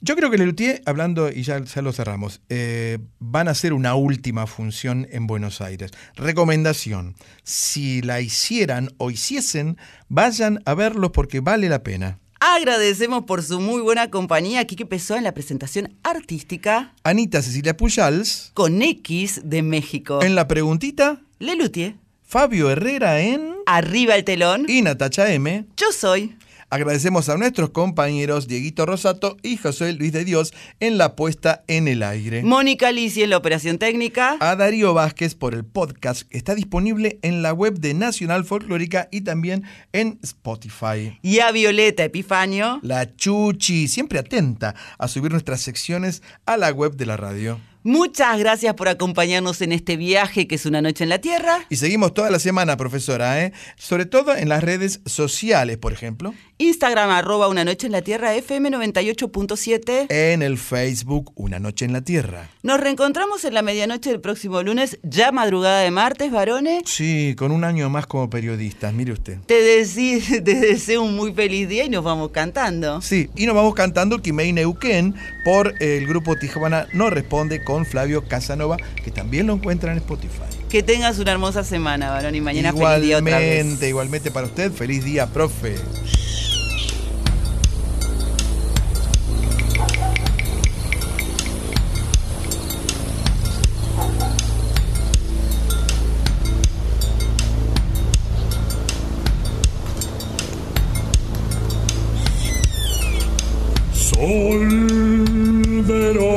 Yo creo que Lelutier, hablando, y ya, ya lo cerramos, eh, van a hacer una última función en Buenos Aires. Recomendación, si la hicieran o hiciesen, vayan a verlos porque vale la pena. Agradecemos por su muy buena compañía. Aquí que empezó en la presentación artística Anita Cecilia Pujals, con X de México. en la preguntita, Lelutier. Fabio Herrera en... Arriba el telón. Y Natacha M. Yo soy. Agradecemos a nuestros compañeros Dieguito Rosato y José Luis de Dios en la puesta en el aire. Mónica Lisi en la operación técnica. a Darío Vázquez por el podcast que está disponible en la web de Nacional Folclórica y también en Spotify. Y a Violeta Epifanio. La Chuchi, siempre atenta a subir nuestras secciones a la web de la radio. Muchas gracias por acompañarnos en este viaje que es una noche en la Tierra. Y seguimos toda la semana, profesora, ¿eh? sobre todo en las redes sociales, por ejemplo, Instagram arroba una noche en la Tierra FM 98.7. en el Facebook Una Noche en la Tierra. Nos reencontramos en la medianoche del próximo lunes, ya madrugada de martes, varones. Sí, con un año más como periodistas, mire usted. Te, deci- te deseo un muy feliz día y nos vamos cantando. Sí, y nos vamos cantando Kimei Neuquén por el grupo Tijuana No Responde con Flavio Casanova, que también lo encuentran en Spotify. Que tengas una hermosa semana, varón, y mañana feliz día otra vez. Igualmente, igualmente para usted, feliz día, profe. Sol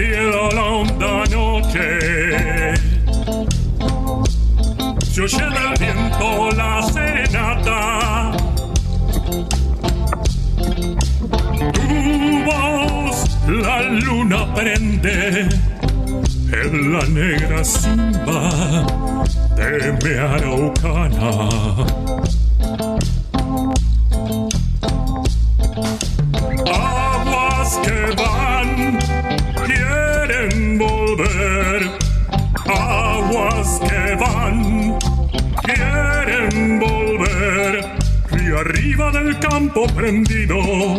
Cielo la honda noche se oye del viento la serenata. Tu voz la luna prende en la negra simba de mi araucana. Campo prendido,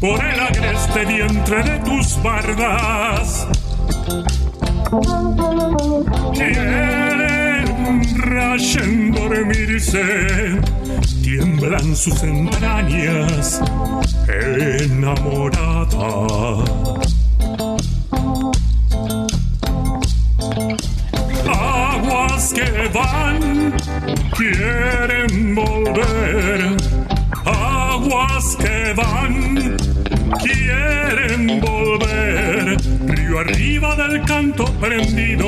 Por el agreste vientre de tus bardas. Quieren rayen dormirse, tiemblan sus entrañas enamorada. Aguas que van, quieren prendido,